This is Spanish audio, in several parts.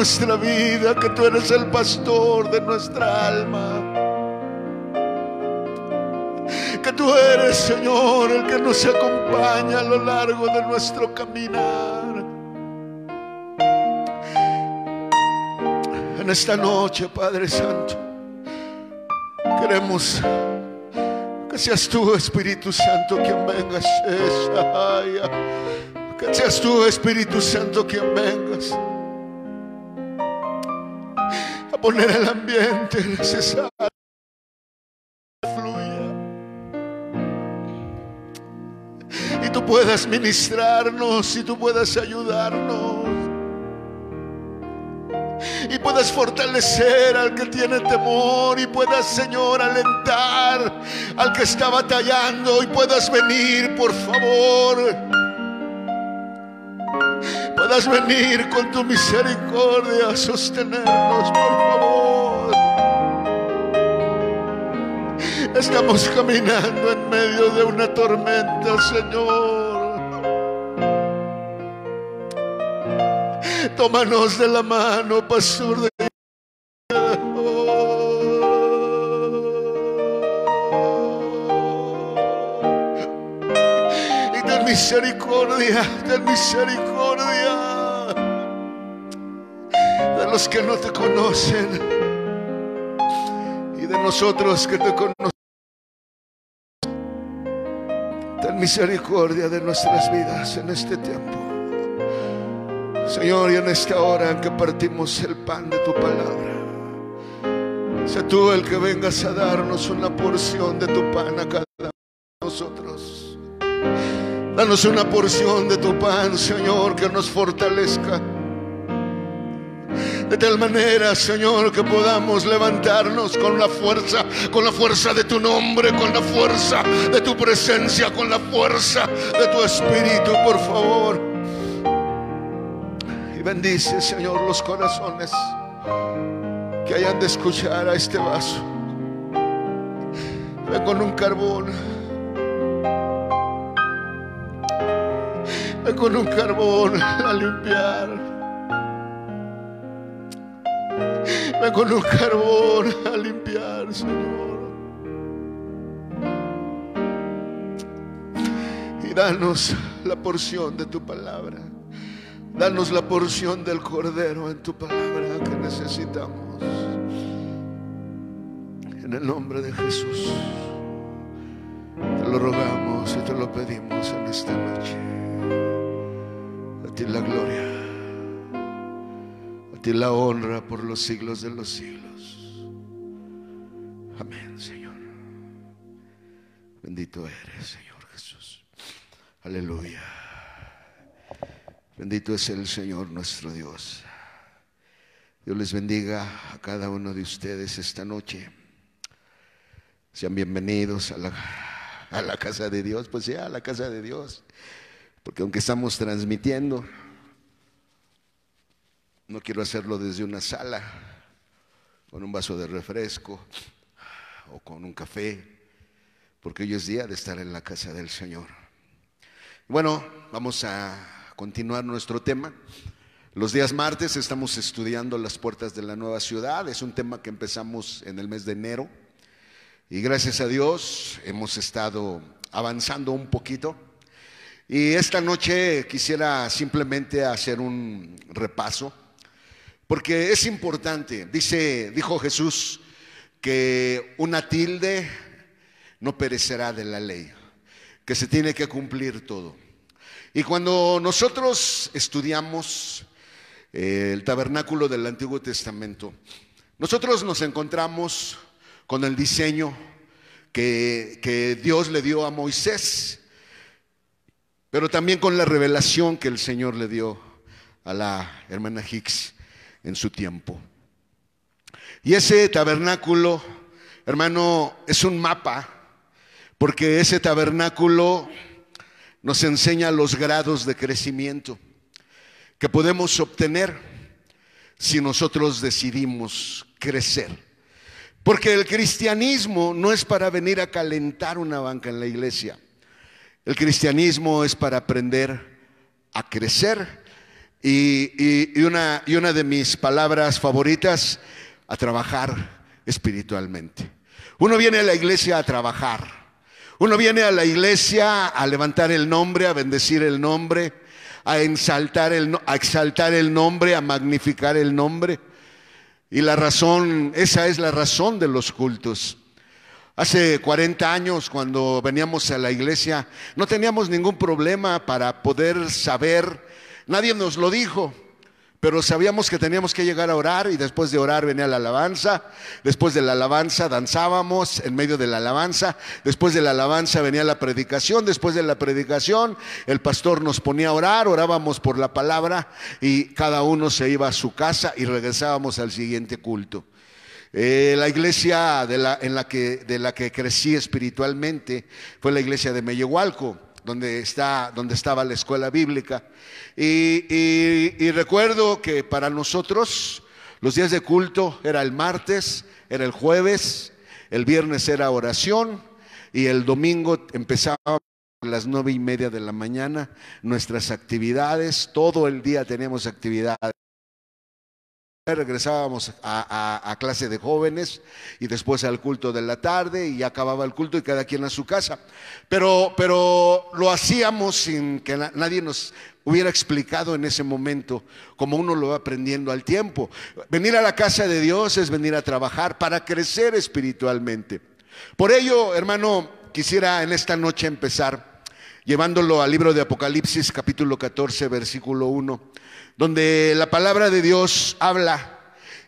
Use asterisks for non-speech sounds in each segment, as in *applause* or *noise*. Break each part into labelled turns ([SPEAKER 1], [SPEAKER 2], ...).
[SPEAKER 1] nuestra vida, que tú eres el pastor de nuestra alma. Que tú eres, Señor, el que nos acompaña a lo largo de nuestro caminar. En esta noche, Padre Santo, queremos que seas tú, Espíritu Santo, quien vengas. Que seas tú, Espíritu Santo, quien vengas poner el ambiente necesario. Fluya. Y tú puedas ministrarnos y tú puedas ayudarnos. Y puedas fortalecer al que tiene temor y puedas, Señor, alentar al que está batallando y puedas venir, por favor puedas venir con tu misericordia a sostenernos, por favor. Estamos caminando en medio de una tormenta, Señor. Tómanos de la mano, pastor de y ten misericordia, de los que no te conocen y de nosotros que te conocemos. Ten misericordia de nuestras vidas en este tiempo. Señor, y en esta hora en que partimos el pan de tu palabra, sé tú el que vengas a darnos una porción de tu pan a cada uno de nosotros. Danos una porción de tu pan, Señor, que nos fortalezca. De tal manera, Señor, que podamos levantarnos con la fuerza, con la fuerza de tu nombre, con la fuerza de tu presencia, con la fuerza de tu espíritu, por favor. Y bendice, Señor, los corazones que hayan de escuchar a este vaso. Ven con un carbón. Con un carbón *laughs* a limpiar. Ven con un carbón a limpiar, Señor. Y danos la porción de tu palabra. Danos la porción del cordero en tu palabra que necesitamos. En el nombre de Jesús. Te lo rogamos y te lo pedimos en esta noche. Ti la gloria. A ti la honra por los siglos de los siglos. Amén, Señor. Bendito eres, Señor Jesús. Aleluya. Bendito es el Señor nuestro Dios. Dios les bendiga a cada uno de ustedes esta noche. Sean bienvenidos a la, a la casa de Dios. Pues ya, a la casa de Dios. Porque aunque estamos transmitiendo, no quiero hacerlo desde una sala, con un vaso de refresco o con un café, porque hoy es día de estar en la casa del Señor. Bueno, vamos a continuar nuestro tema. Los días martes estamos estudiando las puertas de la nueva ciudad. Es un tema que empezamos en el mes de enero. Y gracias a Dios hemos estado avanzando un poquito. Y esta noche quisiera simplemente hacer un repaso, porque es importante. Dice, dijo Jesús que una tilde no perecerá de la ley, que se tiene que cumplir todo. Y cuando nosotros estudiamos eh, el tabernáculo del Antiguo Testamento, nosotros nos encontramos con el diseño que, que Dios le dio a Moisés, pero también con la revelación que el Señor le dio a la hermana Hicks en su tiempo. Y ese tabernáculo, hermano, es un mapa, porque ese tabernáculo nos enseña los grados de crecimiento que podemos obtener si nosotros decidimos crecer. Porque el cristianismo no es para venir a calentar una banca en la iglesia. El cristianismo es para aprender a crecer. Y, una, de mis palabras favoritas, a trabajar espiritualmente. Uno viene a la iglesia a trabajar. Uno viene a la iglesia a levantar el nombre, a bendecir el nombre, a exaltar el nombre, a magnificar el nombre. Y la razón, esa es la razón de los cultos. Hace 40 años, cuando veníamos a la iglesia, no teníamos ningún problema para poder saber, nadie nos lo dijo, pero sabíamos que teníamos que llegar a orar y después de orar venía la alabanza, después de la alabanza danzábamos en medio de la alabanza, después de la alabanza venía la predicación, después de la predicación el pastor nos ponía a orar, orábamos por la palabra y cada uno se iba a su casa y regresábamos al siguiente culto. Eh, la iglesia de la, en la que, crecí espiritualmente fue la iglesia de Mellehualco donde, está, donde estaba la escuela bíblica. Y, y recuerdo que para nosotros los días de culto era el martes, era el jueves, el viernes era oración y el domingo empezaba a las nueve y media de la mañana nuestras actividades, todo el día teníamos actividades regresábamos a, clase de jóvenes y después al culto de la tarde y acababa el culto y cada quien a su casa. Pero, pero lo hacíamos sin que na- nadie nos hubiera explicado en ese momento, como uno lo va aprendiendo al tiempo. Venir a la casa de Dios es venir a trabajar para crecer espiritualmente. Por ello, hermano, quisiera en esta noche empezar llevándolo al libro de Apocalipsis capítulo 14 versículo 1, donde la palabra de Dios habla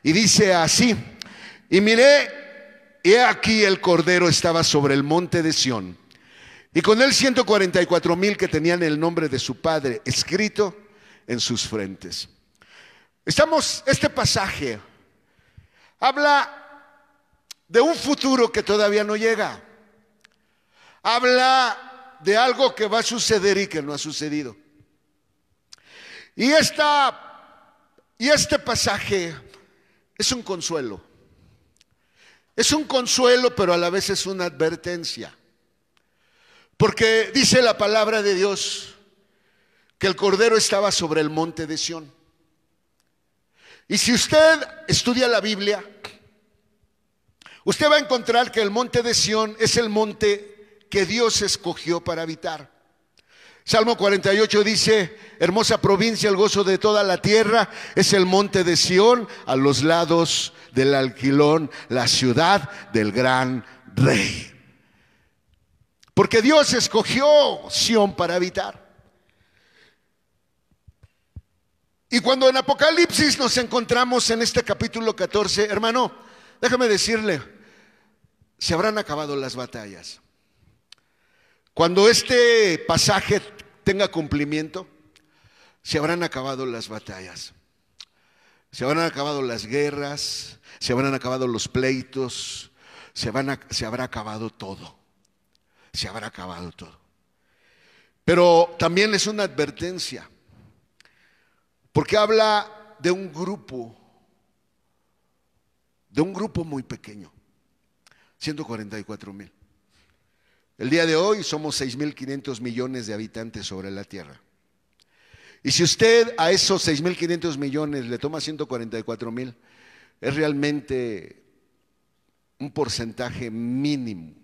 [SPEAKER 1] y dice así, y miré, he aquí el Cordero estaba sobre el monte de Sión, y con él 144 mil que tenían el nombre de su Padre escrito en sus frentes. Estamos, este pasaje habla de un futuro que todavía no llega. Habla de algo que va a suceder y que no ha sucedido. Y, esta, y este pasaje es un consuelo. Es un consuelo, pero a la vez es una advertencia. Porque dice la palabra de Dios que el Cordero estaba sobre el monte de Sión. Y si usted estudia la Biblia, usted va a encontrar que el monte de Sión es el monte que Dios escogió para habitar. Salmo 48 dice, hermosa provincia, el gozo de toda la tierra, es el monte de Sión a los lados del alquilón, la ciudad del gran rey. Porque Dios escogió Sión para habitar. Y cuando en Apocalipsis nos encontramos en este capítulo 14, hermano, déjame decirle, se habrán acabado las batallas. Cuando este pasaje tenga cumplimiento, se habrán acabado las batallas. Se habrán acabado las guerras, se habrán acabado los pleitos, se, habrá acabado todo. Se habrá acabado todo. Pero también es una advertencia, porque habla de un grupo, de un grupo muy pequeño, 144 mil. El día de hoy somos 6.500 millones de habitantes sobre la Tierra. Y si usted a esos 6.500 millones le toma 144 mil, es realmente un porcentaje mínimo.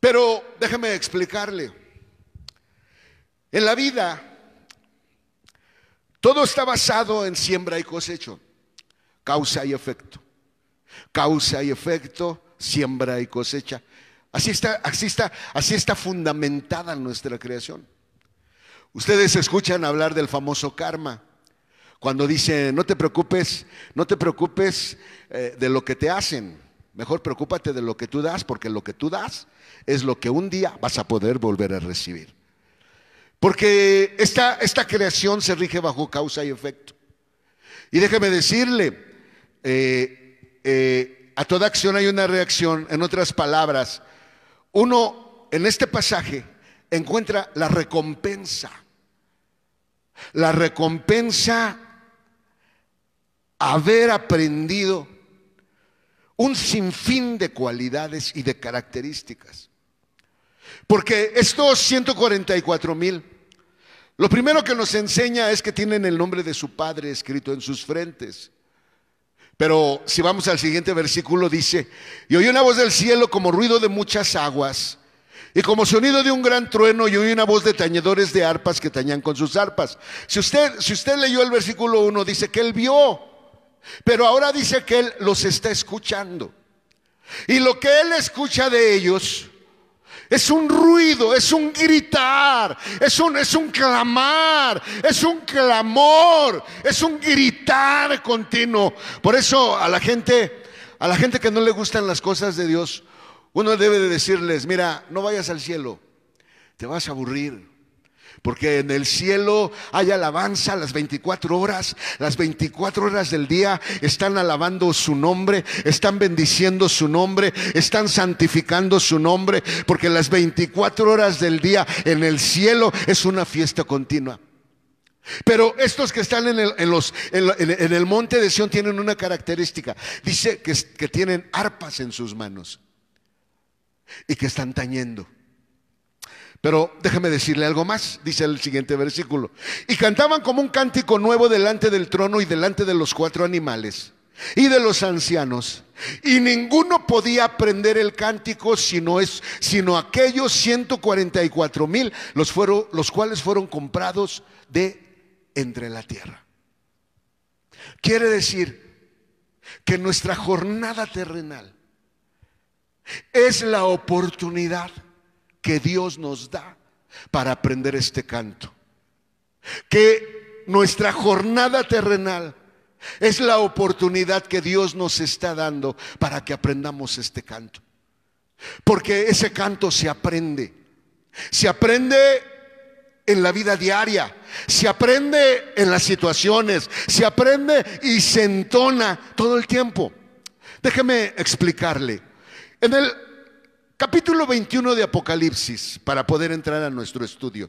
[SPEAKER 1] Pero déjeme explicarle, en la vida todo está basado en siembra y cosecho, causa y efecto. Causa y efecto, siembra y cosecha. Así está, así está, así está fundamentada nuestra creación. Ustedes escuchan hablar del famoso karma. Cuando dice, no te preocupes, no te preocupes eh, de lo que te hacen. Mejor preocúpate de lo que tú das, porque lo que tú das es lo que un día vas a poder volver a recibir. Porque esta, esta creación se rige bajo causa y efecto. Y déjeme decirle, eh, eh, a toda acción hay una reacción. En otras palabras, uno en este pasaje encuentra la recompensa. La recompensa haber aprendido un sinfín de cualidades y de características. Porque estos 144 mil, lo primero que nos enseña es que tienen el nombre de su padre escrito en sus frentes. Pero si vamos al siguiente versículo dice, y oí una voz del cielo como ruido de muchas aguas, y como sonido de un gran trueno, y oí una voz de tañedores de arpas que tañan con sus arpas. Si usted, si usted leyó el versículo 1, dice que él vio pero ahora dice que Él los está escuchando. Y lo que Él escucha de ellos es un ruido, es un gritar, es un, es un clamar, es un clamor, es un gritar continuo. Por eso a la gente, a la gente que no le gustan las cosas de Dios, uno debe de decirles, mira, no vayas al cielo, te vas a aburrir. Porque en el cielo hay alabanza las 24 horas, las 24 horas del día están alabando su nombre, están bendiciendo su nombre, están santificando su nombre, porque las 24 horas del día en el cielo es una fiesta continua. Pero estos que están en el, en los, en, en el monte de Sión tienen una característica. Dice que, que tienen arpas en sus manos y que están tañendo. Pero déjeme decirle algo más, dice el siguiente versículo. Y cantaban como un cántico nuevo delante del trono y delante de los cuatro animales y de los ancianos. Y ninguno podía aprender el cántico sino, es, sino aquellos 144 mil, los, fueron, los cuales fueron comprados de entre la tierra. Quiere decir que nuestra jornada terrenal es la oportunidad que Dios nos da para aprender este canto. Que nuestra jornada terrenal es la oportunidad que Dios nos está dando para que aprendamos este canto. Porque ese canto se aprende. Se aprende en la vida diaria, se aprende en las situaciones, se aprende y se entona todo el tiempo. Déjeme explicarle. En el capítulo 21 de Apocalipsis, para poder entrar a nuestro estudio,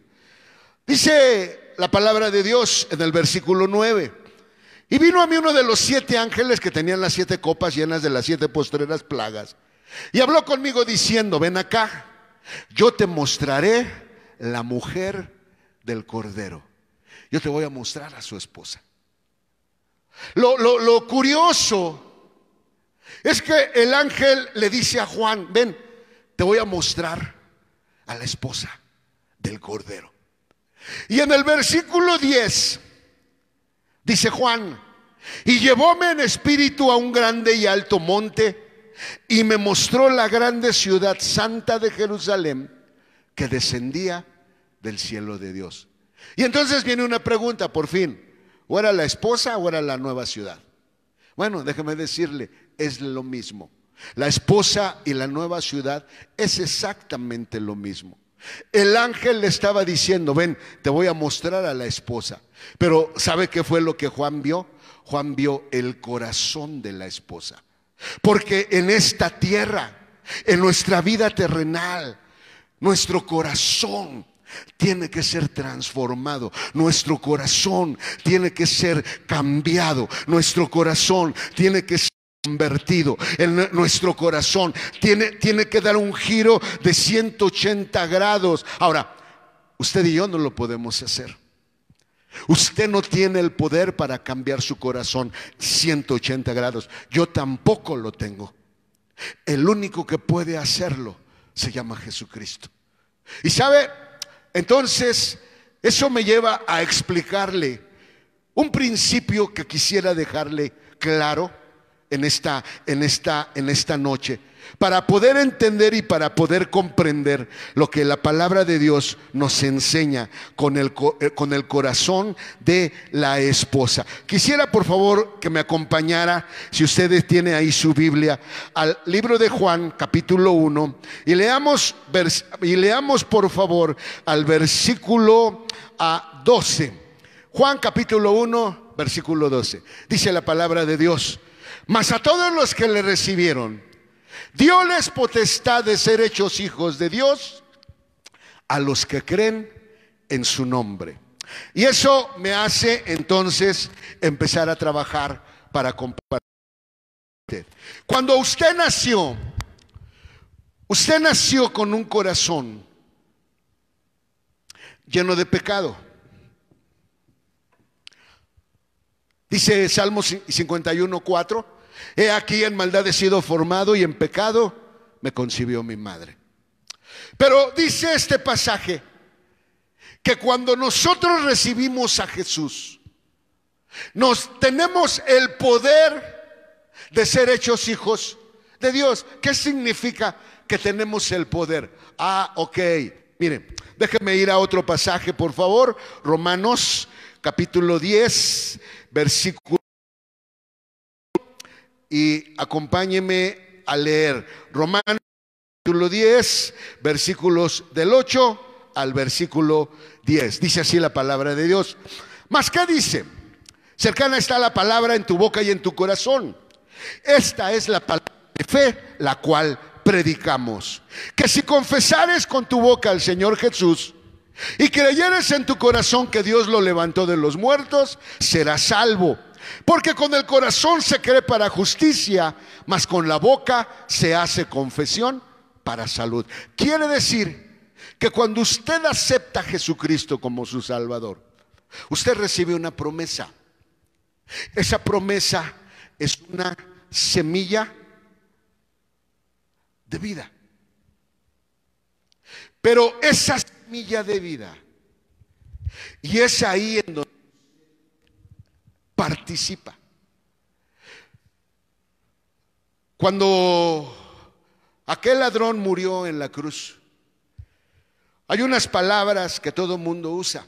[SPEAKER 1] dice la palabra de Dios en el versículo 9. Y vino a mí uno de los siete ángeles que tenían las siete copas llenas de las siete postreras plagas. Y habló conmigo diciendo, ven acá, yo te mostraré la mujer del Cordero. Yo te voy a mostrar a su esposa. Lo, lo- lo curioso es que el ángel le dice a Juan, ven, te voy a mostrar a la esposa del Cordero. Y en el versículo 10 dice Juan, y llevóme en espíritu a un grande y alto monte y me mostró la grande ciudad santa de Jerusalén que descendía del cielo de Dios. Y entonces viene una pregunta, por fin, ¿o era la esposa o era la nueva ciudad? Bueno, déjeme decirle, es lo mismo. La esposa y la nueva ciudad es exactamente lo mismo. El ángel le estaba diciendo, ven, te voy a mostrar a la esposa. Pero ¿sabe qué fue lo que Juan vio? Juan vio el corazón de la esposa. Porque en esta tierra, en nuestra vida terrenal, nuestro corazón tiene que ser transformado, nuestro corazón tiene que ser cambiado, nuestro corazón tiene que ser convertido, en nue- nuestro corazón tiene, tiene que dar un giro de 180 grados. Ahora, usted y yo no lo podemos hacer. Usted no tiene el poder para cambiar su corazón 180 grados. Yo tampoco lo tengo. El único que puede hacerlo se llama Jesucristo. Y sabe, entonces, eso me lleva a explicarle un principio que quisiera dejarle claro en esta, en esta, en esta noche, para poder entender y para poder comprender lo que la palabra de Dios nos enseña con el, eh, con el corazón de la esposa. Quisiera por favor que me acompañara, si ustedes tienen ahí su Biblia, al libro de Juan, capítulo 1, y leamos, y leamos por favor al versículo a 12. Juan capítulo 1, versículo 12. Dice la palabra de Dios. Mas a todos los que le recibieron, Dios potestad de ser hechos hijos de Dios a los que creen en su nombre. Y eso me hace entonces empezar a trabajar para compartir. Cuando usted nació, usted nació con un corazón lleno de pecado. Dice Salmo 51, 4, he aquí en maldad he sido formado y en pecado me concibió mi madre. Pero dice este pasaje que cuando nosotros recibimos a Jesús, Nos tenemos el poder de ser hechos hijos de Dios. ¿Qué significa que tenemos el poder? Ah, ok. Miren, déjenme ir a otro pasaje, por favor. Romanos capítulo 10, versículo. Y acompáñeme a leer. Romanos capítulo 10, versículos del 8 al versículo 10. Dice así la palabra de Dios. Mas, ¿qué dice? Cercana está la palabra en tu boca y en tu corazón. Esta es la palabra de fe, la cual predicamos. Que si confesares con tu boca al Señor Jesús y creyeres en tu corazón que Dios lo levantó de los muertos, serás salvo. Porque con el corazón se cree para justicia, mas con la boca se hace confesión para salud. Quiere decir que cuando usted acepta a Jesucristo como su Salvador, usted recibe una promesa. Esa promesa es una semilla de vida. Pero esa semilla de vida, y es ahí en donde participa. Cuando aquel ladrón murió en la cruz, hay unas palabras que todo mundo usa,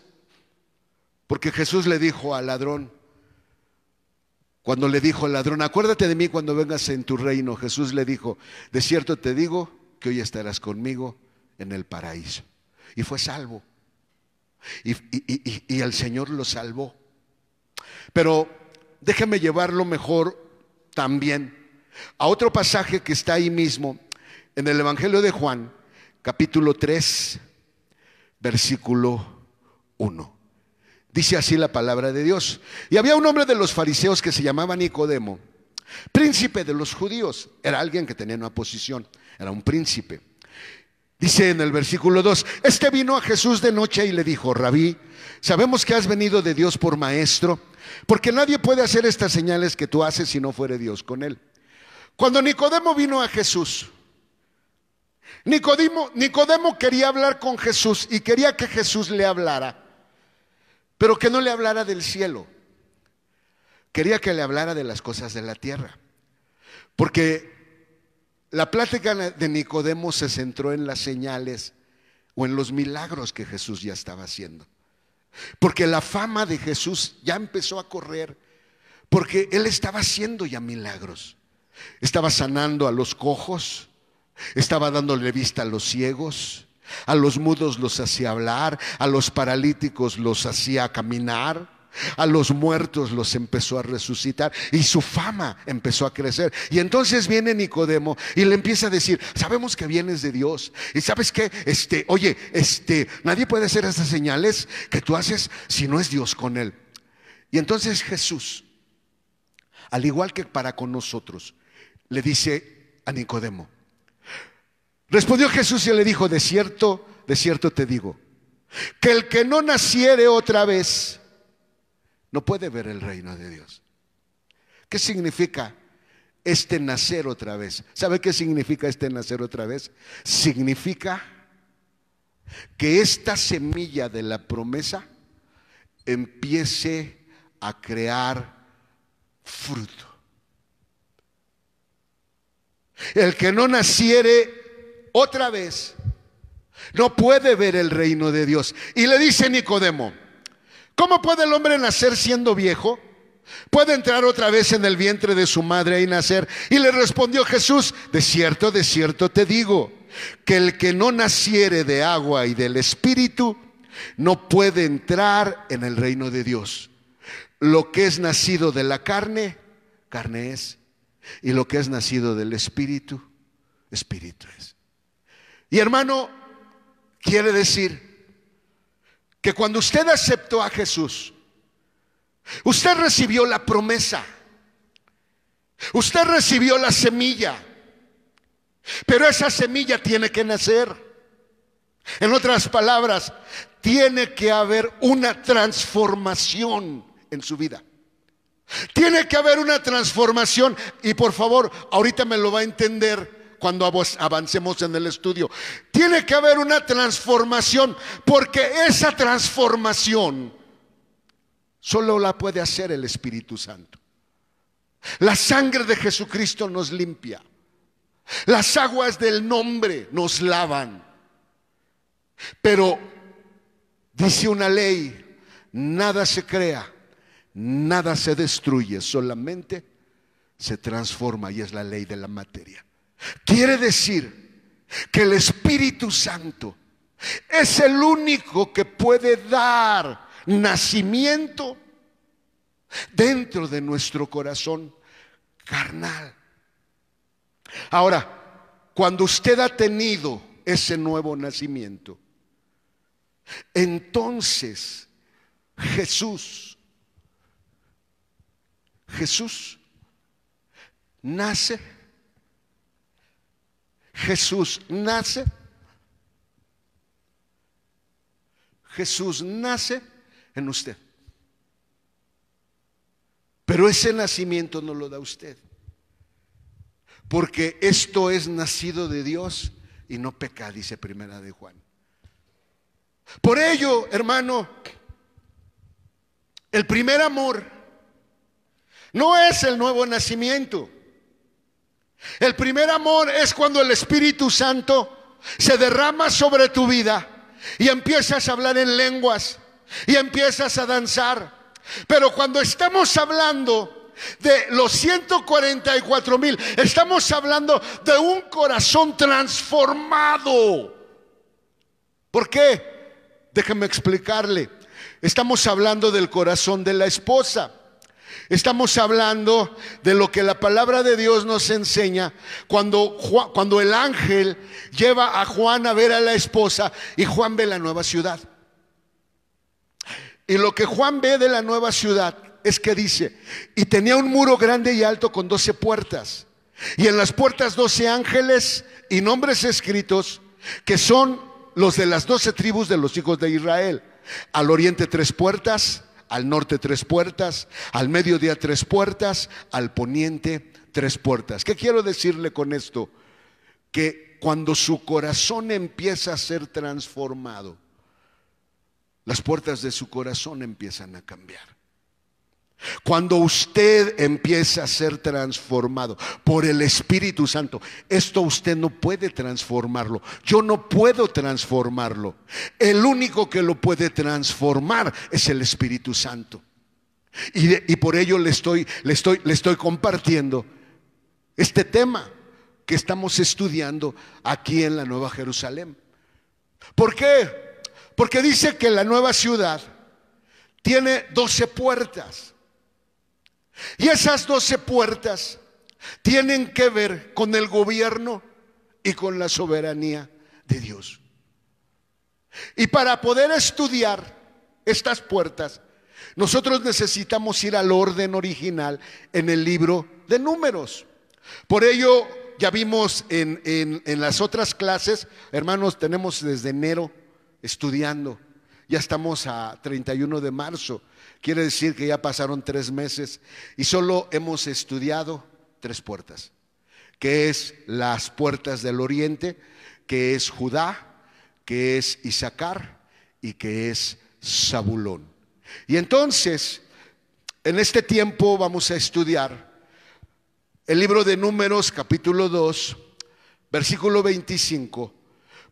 [SPEAKER 1] porque Jesús le dijo al ladrón, cuando le dijo al ladrón, acuérdate de mí cuando vengas en tu reino, Jesús le dijo, de cierto te digo que hoy estarás conmigo en el paraíso. Y fue salvo. Y, el Señor lo salvó. Pero déjame llevarlo mejor también a otro pasaje que está ahí mismo, en el Evangelio de Juan, capítulo 3, versículo 1. Dice así la palabra de Dios. Y había un hombre de los fariseos que se llamaba Nicodemo, príncipe de los judíos. Era alguien que tenía una posición, era un príncipe. Dice en el versículo 2, este vino a Jesús de noche y le dijo, rabí, sabemos que has venido de Dios por maestro, porque nadie puede hacer estas señales que tú haces si no fuere Dios con él. Cuando Nicodemo vino a Jesús, Nicodemo, Nicodemo quería hablar con Jesús y quería que Jesús le hablara pero que no le hablara del cielo. Quería que le hablara de las cosas de la tierra. Porque la plática de Nicodemo se centró en las señales o en los milagros que Jesús ya estaba haciendo. Porque la fama de Jesús ya empezó a correr. Porque Él estaba haciendo ya milagros. Estaba sanando a los cojos. Estaba dándole vista a los ciegos. A los mudos los hacía hablar, a los paralíticos los hacía caminar, a los muertos los empezó a resucitar y su fama empezó a crecer. Y entonces viene Nicodemo y le empieza a decir, sabemos que vienes de Dios. Y sabes que, este, oye, este, nadie puede hacer esas señales que tú haces si no es Dios con él. Y entonces Jesús, al igual que para con nosotros, le dice a Nicodemo, Respondió Jesús y le dijo, de cierto, de cierto te digo, que el que no naciere otra vez no puede ver el reino de Dios. ¿Qué significa este nacer otra vez? ¿Sabe qué significa este nacer otra vez? Significa que esta semilla de la promesa empiece a crear fruto. El que no naciere otra vez, no puede ver el reino de Dios. Y le dice Nicodemo, ¿cómo puede el hombre nacer siendo viejo? ¿Puede entrar otra vez en el vientre de su madre y nacer? Y le respondió Jesús, de cierto, de cierto te digo, que el que no naciere de agua y del Espíritu, no puede entrar en el reino de Dios. Lo que es nacido de la carne, carne es. Y lo que es nacido del Espíritu, Espíritu es. Y hermano, quiere decir que cuando usted aceptó a Jesús, usted recibió la promesa, usted recibió la semilla, pero esa semilla tiene que nacer. En otras palabras, tiene que haber una transformación en su vida. Tiene que haber una transformación y por favor, ahorita me lo va a entender cuando avancemos en el estudio. Tiene que haber una transformación, porque esa transformación solo la puede hacer el Espíritu Santo. La sangre de Jesucristo nos limpia. Las aguas del nombre nos lavan. Pero dice una ley, nada se crea, nada se destruye, solamente se transforma y es la ley de la materia. Quiere decir que el Espíritu Santo es el único que puede dar nacimiento dentro de nuestro corazón carnal. Ahora, cuando usted ha tenido ese nuevo nacimiento, entonces Jesús, Jesús nace, Jesús nace, Jesús nace en usted. Pero ese nacimiento no lo da usted. Porque esto es nacido de Dios y no peca, dice primera de Juan. Por ello, hermano, el primer amor no es el nuevo nacimiento. El primer amor es cuando el Espíritu Santo se derrama sobre tu vida y empiezas a hablar en lenguas y empiezas a danzar. Pero cuando estamos hablando de los 144 mil, estamos hablando de un corazón transformado. ¿Por qué? Déjeme explicarle. Estamos hablando del corazón de la esposa. Estamos hablando de lo que la palabra de Dios nos enseña cuando, cuando el ángel lleva a Juan a ver a la esposa y Juan ve la nueva ciudad. Y lo que Juan ve de la nueva ciudad es que dice, y tenía un muro grande y alto con doce puertas, y en las puertas doce ángeles y nombres escritos que son los de las doce tribus de los hijos de Israel. Al oriente tres puertas, al norte tres puertas, al mediodía tres puertas, al poniente tres puertas. ¿Qué quiero decirle con esto? Que cuando su corazón empieza a ser transformado, las puertas de su corazón empiezan a cambiar. Cuando usted empieza a ser transformado por el Espíritu Santo, esto usted no puede transformarlo. Yo no puedo transformarlo. El único que lo puede transformar es el Espíritu Santo. Y, por ello le estoy, le, estoy, le estoy compartiendo este tema que estamos estudiando aquí en la Nueva Jerusalén. ¿Por qué? Porque dice que la nueva ciudad tiene doce puertas. Y esas doce puertas tienen que ver con el gobierno y con la soberanía de Dios. Y para poder estudiar estas puertas, nosotros necesitamos ir al orden original en el libro de números. Por ello, ya vimos en, en las otras clases, hermanos, tenemos desde enero estudiando. Ya estamos a 31 de marzo. Quiere decir que ya pasaron tres meses y solo hemos estudiado tres puertas, que es las puertas del oriente, que es Judá, que es Isaacar y que es Zabulón. Y entonces, en este tiempo vamos a estudiar el libro de Números capítulo 2, versículo 25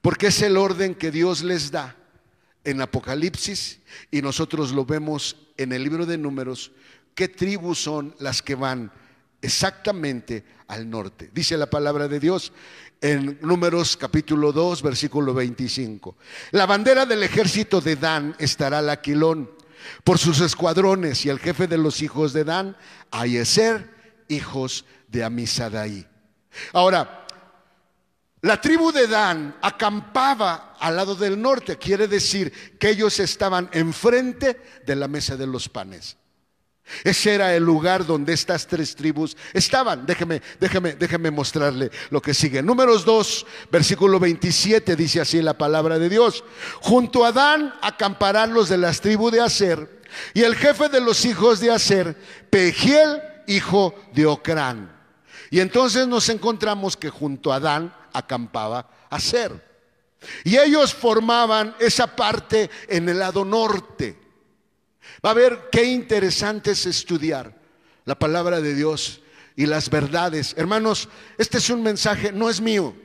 [SPEAKER 1] porque es el orden que Dios les da en Apocalipsis y nosotros lo vemos en el libro de números, qué tribus son las que van exactamente al norte. Dice la palabra de Dios en números capítulo 2, versículo 25. La bandera del ejército de Dan estará al aquilón por sus escuadrones y el jefe de los hijos de Dan, Ayeser, hijos de Amisadaí. Ahora, la tribu de Dan acampaba al lado del norte, quiere decir que ellos estaban enfrente de la mesa de los panes. Ese era el lugar donde estas tres tribus estaban. Déjeme, déjeme, déjeme mostrarle lo que sigue. Números 2, versículo 27 dice así la palabra de Dios. Junto a Dan acamparán los de las tribus de Aser y el jefe de los hijos de Aser, Pegiel, hijo de Ocrán. Y entonces nos encontramos que junto a Dan acampaba a ser. Y ellos formaban esa parte en el lado norte. Va a ver qué interesante es estudiar la palabra de Dios y las verdades. Hermanos, este es un mensaje, no es mío.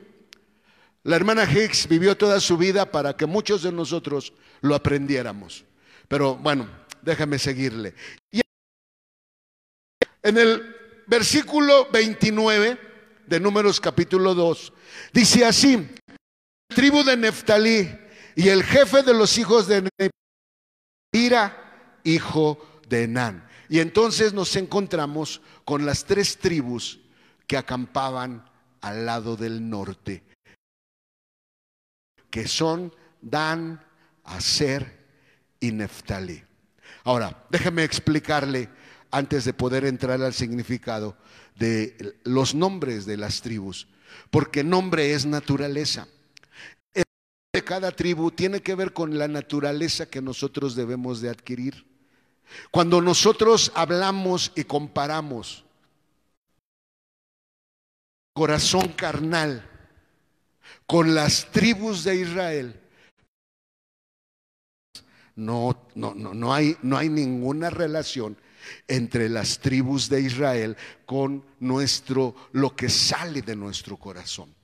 [SPEAKER 1] La hermana Hicks vivió toda su vida para que muchos de nosotros lo aprendiéramos. Pero bueno, déjame seguirle. En el versículo 29 de Números capítulo 2, dice así, tribu de Neftalí y el jefe de los hijos de Ira, hijo de Enán. Y entonces nos encontramos con las tres tribus que acampaban al lado del norte, que son Dan, Aser y Neftalí. Ahora, déjeme explicarle, antes de poder entrar al significado, de los nombres de las tribus, porque nombre es naturaleza. El de cada tribu tiene que ver con la naturaleza que nosotros debemos de adquirir. Cuando nosotros hablamos y comparamos corazón carnal con las tribus de Israel, no, no, no, no, hay, no hay ninguna relación entre las tribus de Israel con nuestro, lo que sale de nuestro corazón.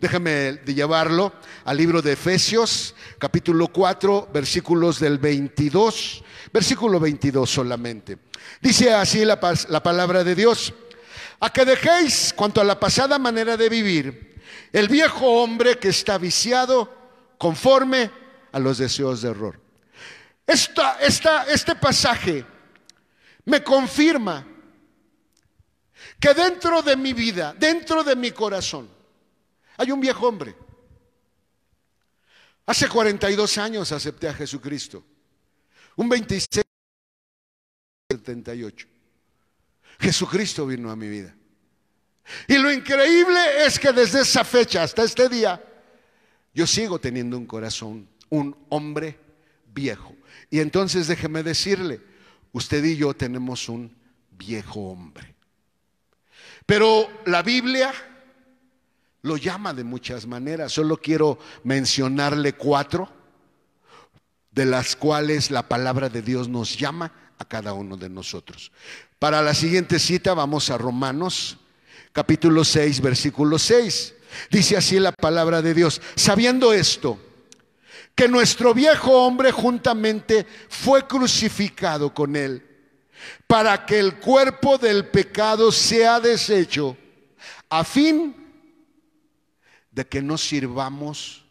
[SPEAKER 1] Déjame llevarlo al libro de Efesios, capítulo 4, versículos del 22, versículo 22 solamente. Dice así la, la palabra de Dios, a que dejéis cuanto a la pasada manera de vivir, el viejo hombre que está viciado conforme a los deseos de error. Esta, esta, este pasaje me confirma que dentro de mi vida, dentro de mi corazón, hay un viejo hombre. Hace 42 años acepté a Jesucristo. Un 26 78. Jesucristo vino a mi vida. Y lo increíble es que desde esa fecha hasta este día, yo sigo teniendo un corazón, un hombre viejo. Y entonces déjeme decirle, usted y yo tenemos un viejo hombre. Pero la Biblia lo llama de muchas maneras. Solo quiero mencionarle cuatro, de las cuales la palabra de Dios nos llama a cada uno de nosotros. Para la siguiente cita vamos a Romanos capítulo 6, versículo 6. Dice así la palabra de Dios. Sabiendo esto, que nuestro viejo hombre juntamente fue crucificado con él, para que el cuerpo del pecado sea deshecho, a fin de que no sirvamos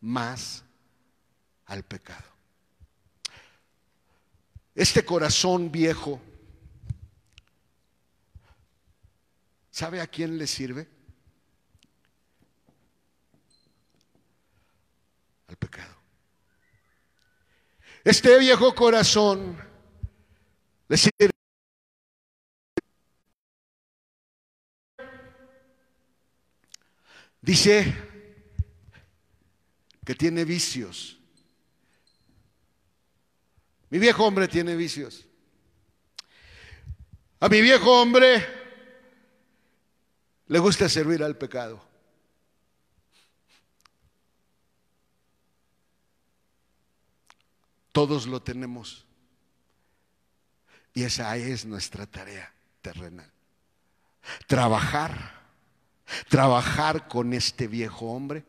[SPEAKER 1] más al pecado. Este corazón viejo, ¿sabe a quién le sirve? Al pecado. Este viejo corazón le sirve. Dice que tiene vicios. Mi viejo hombre tiene vicios. A mi viejo hombre le gusta servir al pecado. Todos lo tenemos. Y esa es nuestra tarea terrenal. Trabajar, trabajar con este viejo hombre,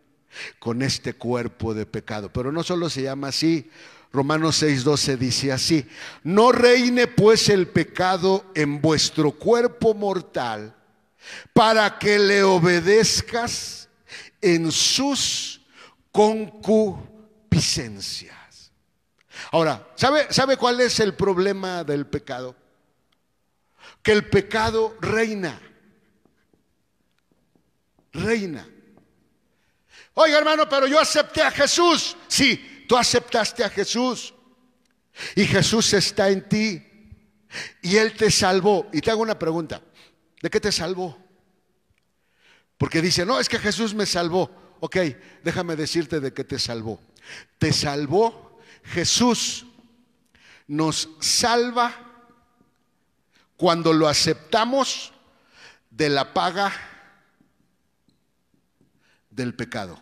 [SPEAKER 1] con este cuerpo de pecado. Pero no solo se llama así. Romanos 6:12 dice así, no reine pues el pecado en vuestro cuerpo mortal para que le obedezcas en sus concupiscencias. Ahora, ¿sabe, ¿sabe cuál es el problema del pecado? Que el pecado reina. Reina. Oiga hermano, pero yo acepté a Jesús. Sí, tú aceptaste a Jesús. Y Jesús está en ti. Y Él te salvó. Y te hago una pregunta. ¿De qué te salvó? Porque dice, no, es que Jesús me salvó. Ok, déjame decirte de qué te salvó. Te salvó Jesús nos salva cuando lo aceptamos de la paga del pecado.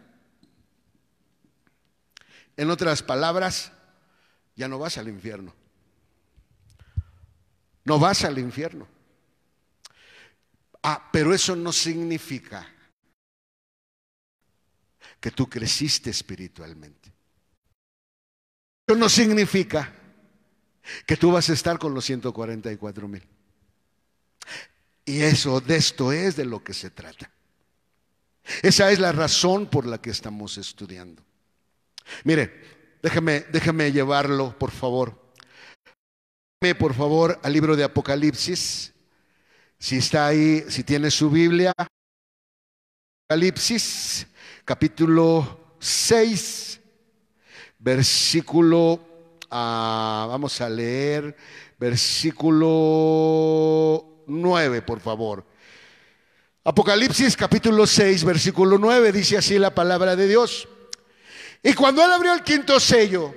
[SPEAKER 1] En otras palabras, ya no vas al infierno. no vas al infierno. Ah, pero eso no significa que tú creciste espiritualmente. Eso no significa que tú vas a estar con los 144 mil. Y eso, de esto es de lo que se trata. Esa es la razón por la que estamos estudiando. Mire, déjame, déjame llevarlo, por favor. Por favor, al libro de Apocalipsis. Si está ahí, si tiene su Biblia. Apocalipsis, capítulo 6, versículo, ah, vamos a leer, versículo 9, por favor. Apocalipsis capítulo 6, versículo 9, dice así la palabra de Dios. Y cuando él abrió el quinto sello,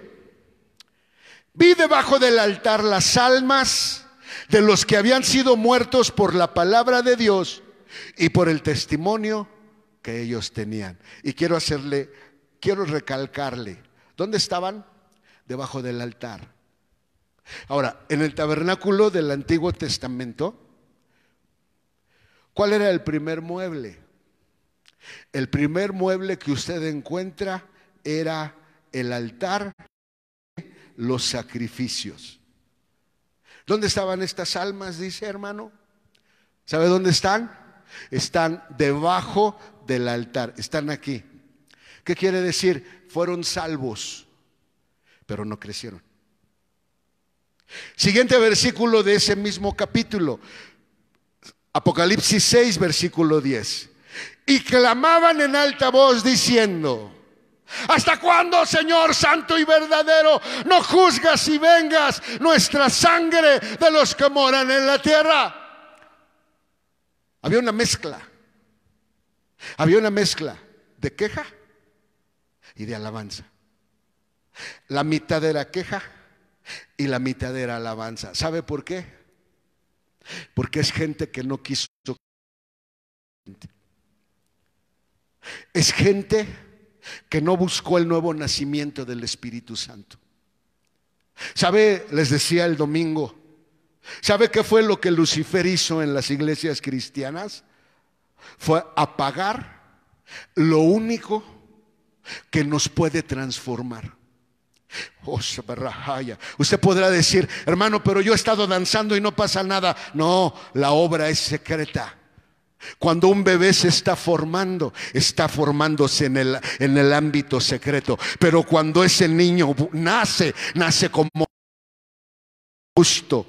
[SPEAKER 1] vi debajo del altar las almas de los que habían sido muertos por la palabra de Dios y por el testimonio que ellos tenían. Y quiero hacerle, quiero recalcarle, ¿dónde estaban? Debajo del altar. Ahora, en el tabernáculo del Antiguo Testamento, ¿cuál era el primer mueble? El primer mueble que usted encuentra era el altar, los sacrificios. ¿Dónde estaban estas almas? Dice hermano. ¿Sabe dónde están? Están debajo del altar, están aquí. ¿Qué quiere decir? Fueron salvos, pero no crecieron. Siguiente versículo de ese mismo capítulo, Apocalipsis 6, versículo 10. Y clamaban en alta voz diciendo, ¿Hasta cuándo, Señor Santo y verdadero, no juzgas y vengas nuestra sangre de los que moran en la tierra? Había una mezcla. Había una mezcla de queja y de alabanza. La mitad era queja y la mitad era alabanza. ¿Sabe por qué? Porque es gente que no quiso. Es gente que no buscó el nuevo nacimiento del Espíritu Santo. ¿Sabe? Les decía el domingo. ¿Sabe qué fue lo que Lucifer hizo en las iglesias cristianas? Fue apagar lo único que nos puede transformar. Oh, Usted podrá decir, hermano, pero yo he estado danzando y no pasa nada. No, la obra es secreta. Cuando un bebé se está formando, está formándose en el, en el ámbito secreto. Pero cuando ese niño nace, nace como justo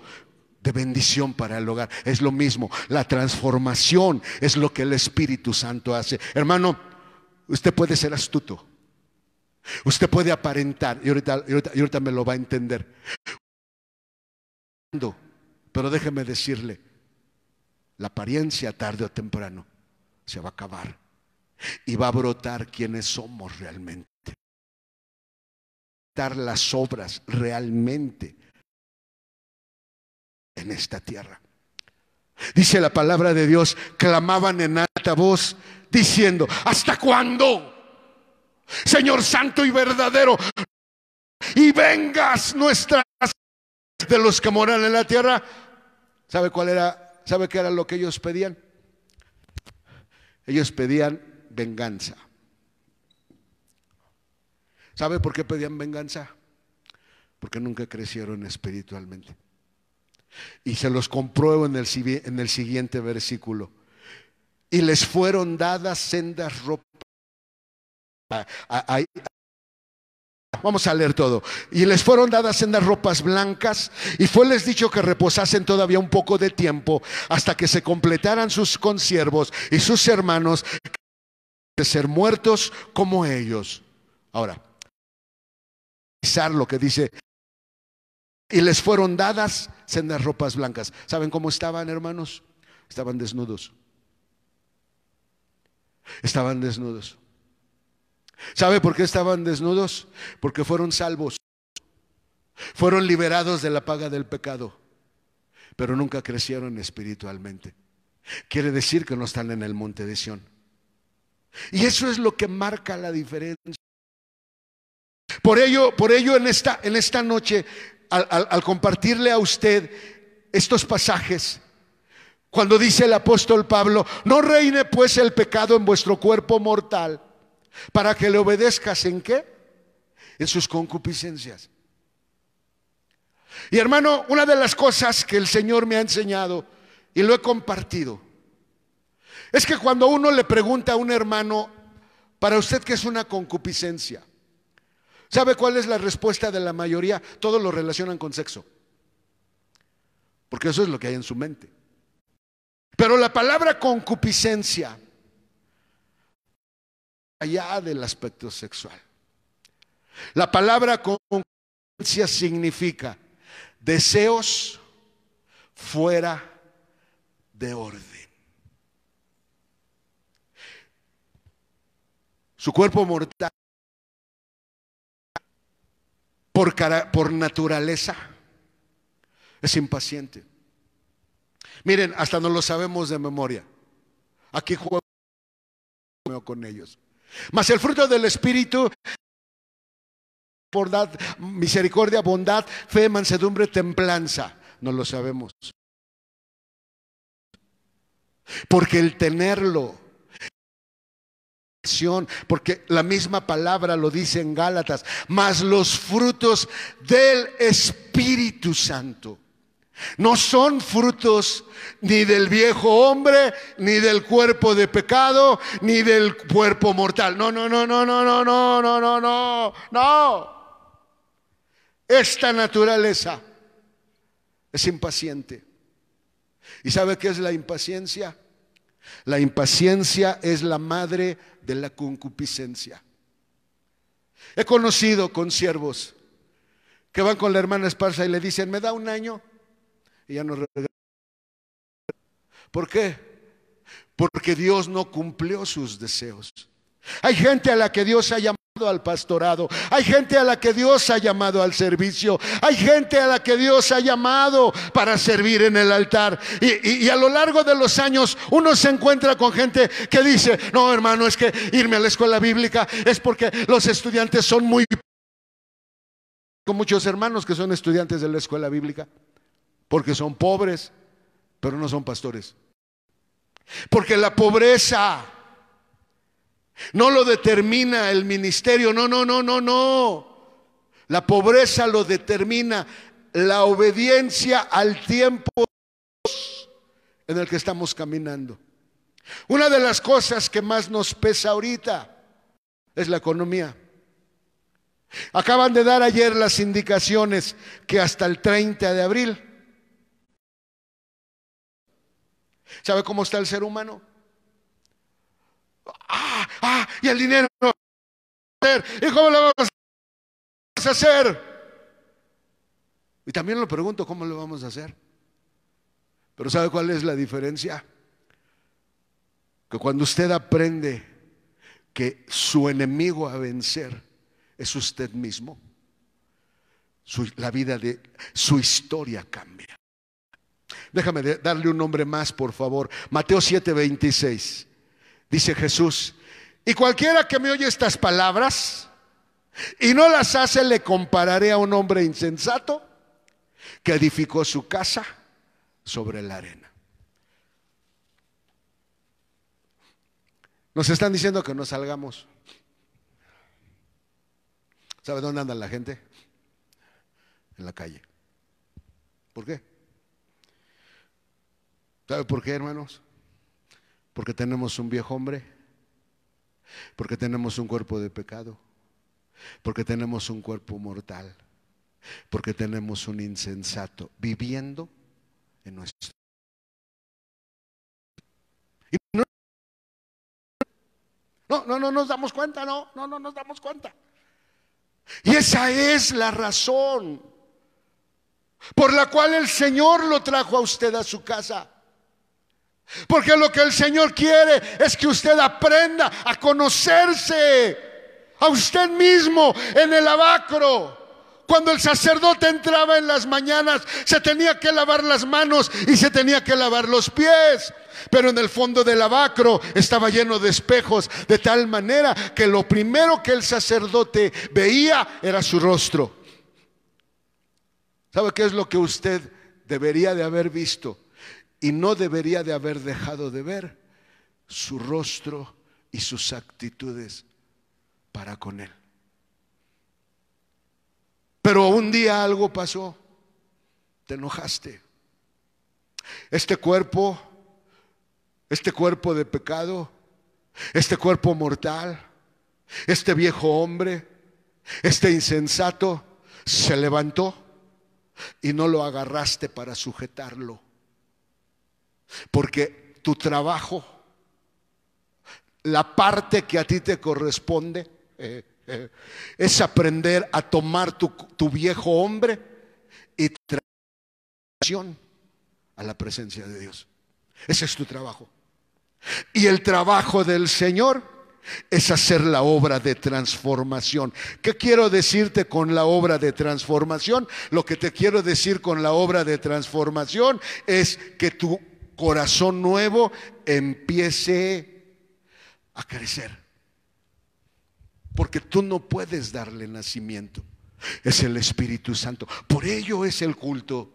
[SPEAKER 1] de bendición para el hogar. Es lo mismo. La transformación es lo que el Espíritu Santo hace. Hermano, usted puede ser astuto. Usted puede aparentar, y ahorita, y ahorita me lo va a entender. Pero déjeme decirle, la apariencia tarde o temprano se va a acabar y va a brotar quienes somos realmente. Dar las obras realmente en esta tierra. Dice la palabra de Dios, clamaban en alta voz diciendo, ¿hasta cuándo? Señor santo y verdadero, y vengas nuestras de los que moran en la tierra. ¿Sabe cuál era ¿Sabe qué era lo que ellos pedían? Ellos pedían venganza. ¿Sabe por qué pedían venganza? Porque nunca crecieron espiritualmente. Y se los compruebo en el, en el siguiente versículo. Y les fueron dadas sendas ropas. Vamos a leer todo. Y les fueron dadas sendas ropas blancas y fue les dicho que reposasen todavía un poco de tiempo hasta que se completaran sus consiervos y sus hermanos de ser muertos como ellos. Ahora, lo que dice y les fueron dadas sendas ropas blancas. ¿Saben cómo estaban, hermanos? Estaban desnudos. Estaban desnudos. ¿Sabe por qué estaban desnudos? Porque fueron salvos. Fueron liberados de la paga del pecado, pero nunca crecieron espiritualmente. Quiere decir que no están en el monte de Sión. Y eso es lo que marca la diferencia. Por ello, por ello en esta, en esta noche, al, compartirle a usted estos pasajes cuando dice el apóstol Pablo, no reine pues el pecado en vuestro cuerpo mortal, para que le obedezcas en qué? En sus concupiscencias. Y hermano, una de las cosas que el Señor me ha enseñado y lo he compartido, es que cuando uno le pregunta a un hermano, para usted qué es una concupiscencia, ¿sabe cuál es la respuesta de la mayoría? Todos lo relacionan con sexo, porque eso es lo que hay en su mente. Pero la palabra concupiscencia, allá del aspecto sexual. La palabra concupiscencia significa deseos fuera de orden. Su cuerpo mortal, por, naturaleza, es impaciente. Miren, hasta no lo sabemos de memoria. Aquí juego con ellos. Mas el fruto del Espíritu, bondad, misericordia, bondad, fe, mansedumbre, templanza. No lo sabemos. Porque el tenerlo, porque la misma palabra lo dice en Gálatas, más los frutos del Espíritu Santo. No son frutos ni del viejo hombre, ni del cuerpo de pecado, ni del cuerpo mortal. No, no, no, no, no, no, no, no, no, no, no. Esta naturaleza es impaciente. ¿Y sabe qué es la impaciencia? La impaciencia es la madre de la concupiscencia. He conocido con siervos que van con la hermana Esparza y le dicen, ¿me da un año? y ya no regresa. ¿Por qué? Porque Dios no cumplió sus deseos. Hay gente a la que Dios ha llamado al pastorado, hay gente a la que Dios ha llamado al servicio, hay gente a la que Dios ha llamado para servir en el altar. Y, a lo largo de los años uno se encuentra con gente que dice, no hermano, es que irme a la escuela bíblica es porque los estudiantes son muy... Con muchos hermanos que son estudiantes de la escuela bíblica porque son pobres, pero no son pastores. Porque la pobreza no lo determina el ministerio, no, no, no, no, no. La pobreza lo determina la obediencia al tiempo en el que estamos caminando. Una de las cosas que más nos pesa ahorita es la economía. Acaban de dar ayer las indicaciones que hasta el 30 de abril ¿Sabe cómo está el ser humano? Ah, ah, y el dinero. ¿Y cómo lo vamos a hacer? Y también lo pregunto, ¿cómo lo vamos a hacer? Pero ¿sabe cuál es la diferencia? Que cuando usted aprende que su enemigo a vencer es usted mismo, la vida de su historia cambia. Déjame darle un nombre más, por favor. Mateo 7:26. Dice Jesús, y cualquiera que me oye estas palabras y no las hace, le compararé a un hombre insensato que edificó su casa sobre la arena. Nos están diciendo que no salgamos. ¿Sabe dónde anda la gente? En la calle. ¿Por qué? ¿Sabe por qué, hermanos? Porque tenemos un viejo hombre, porque tenemos un cuerpo de pecado, porque tenemos un cuerpo mortal, porque tenemos un insensato viviendo en nuestro... No, no, no nos damos cuenta, no, no, no nos damos cuenta. Y esa es la razón por la cual el Señor lo trajo a usted a su casa. Porque lo que el Señor quiere es que usted aprenda a conocerse a usted mismo en el abacro. Cuando el sacerdote entraba en las mañanas, se tenía que lavar las manos y se tenía que lavar los pies. Pero en el fondo del abacro estaba lleno de espejos, de tal manera que lo primero que el sacerdote veía era su rostro. ¿Sabe qué es lo que usted debería de haber visto y no debería de haber dejado de ver su rostro y sus actitudes para con él. Pero un día algo pasó, te enojaste. Este cuerpo, este cuerpo de pecado, este cuerpo mortal, este viejo hombre, este insensato, se levantó y no lo agarraste para sujetarlo. Porque tu trabajo, la parte que a ti te corresponde, eh, eh, es aprender a tomar tu, tu viejo hombre y traer a la presencia de Dios. Ese es tu trabajo. Y el trabajo del Señor es hacer la obra de transformación. ¿Qué quiero decirte con la obra de transformación? Lo que te quiero decir con la obra de transformación es que tu corazón nuevo empiece a crecer. Porque tú no puedes darle nacimiento. Es el Espíritu Santo. Por ello es el culto.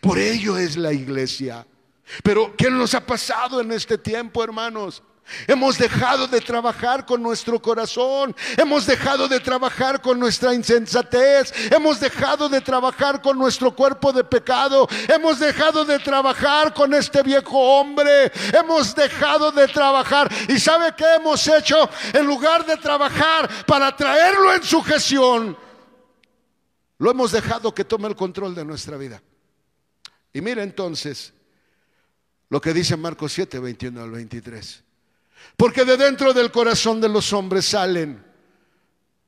[SPEAKER 1] Por ello es la iglesia. Pero ¿qué nos ha pasado en este tiempo, hermanos? Hemos dejado de trabajar con nuestro corazón, hemos dejado de trabajar con nuestra insensatez, hemos dejado de trabajar con nuestro cuerpo de pecado, hemos dejado de trabajar con este viejo hombre, hemos dejado de trabajar. ¿Y sabe qué hemos hecho? En lugar de trabajar para traerlo en sujeción, lo hemos dejado que tome el control de nuestra vida. Y mira entonces lo que dice Marcos 7, 21 al 23. Porque de dentro del corazón de los hombres salen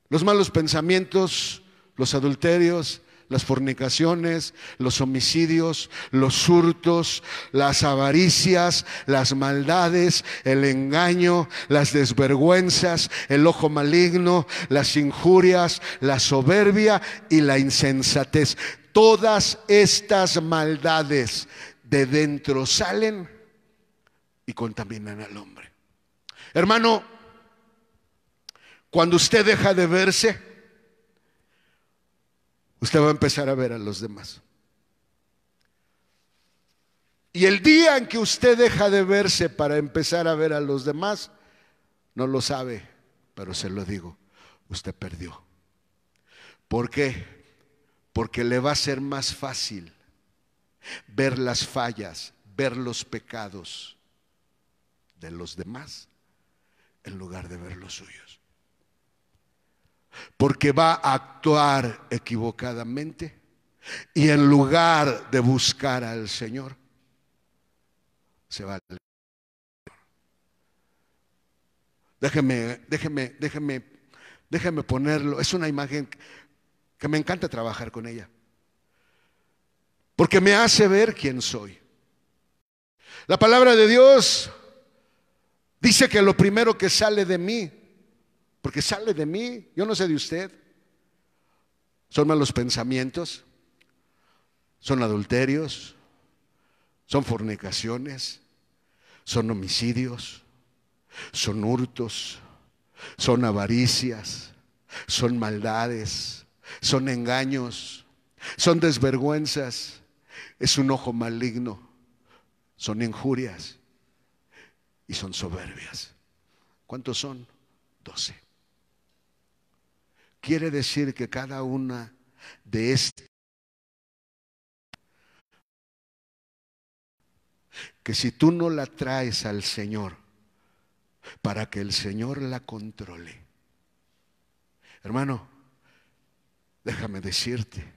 [SPEAKER 1] los malos pensamientos, los adulterios, las fornicaciones, los homicidios, los hurtos, las avaricias, las maldades, el engaño, las desvergüenzas, el ojo maligno, las injurias, la soberbia y la insensatez. Todas estas maldades de dentro salen y contaminan al hombre. Hermano, cuando usted deja de verse, usted va a empezar a ver a los demás. Y el día en que usted deja de verse para empezar a ver a los demás, no lo sabe, pero se lo digo, usted perdió. ¿Por qué? Porque le va a ser más fácil ver las fallas, ver los pecados de los demás en lugar de ver los suyos. Porque va a actuar equivocadamente y en lugar de buscar al Señor, se va al Déjeme, déjeme, déjeme, déjeme ponerlo. Es una imagen que me encanta trabajar con ella. Porque me hace ver quién soy. La palabra de Dios Dice que lo primero que sale de mí, porque sale de mí, yo no sé de usted, son malos pensamientos, son adulterios, son fornicaciones, son homicidios, son hurtos, son avaricias, son maldades, son engaños, son desvergüenzas, es un ojo maligno, son injurias son soberbias. ¿Cuántos son? Doce. Quiere decir que cada una de estas que si tú no la traes al Señor para que el Señor la controle, hermano, déjame decirte,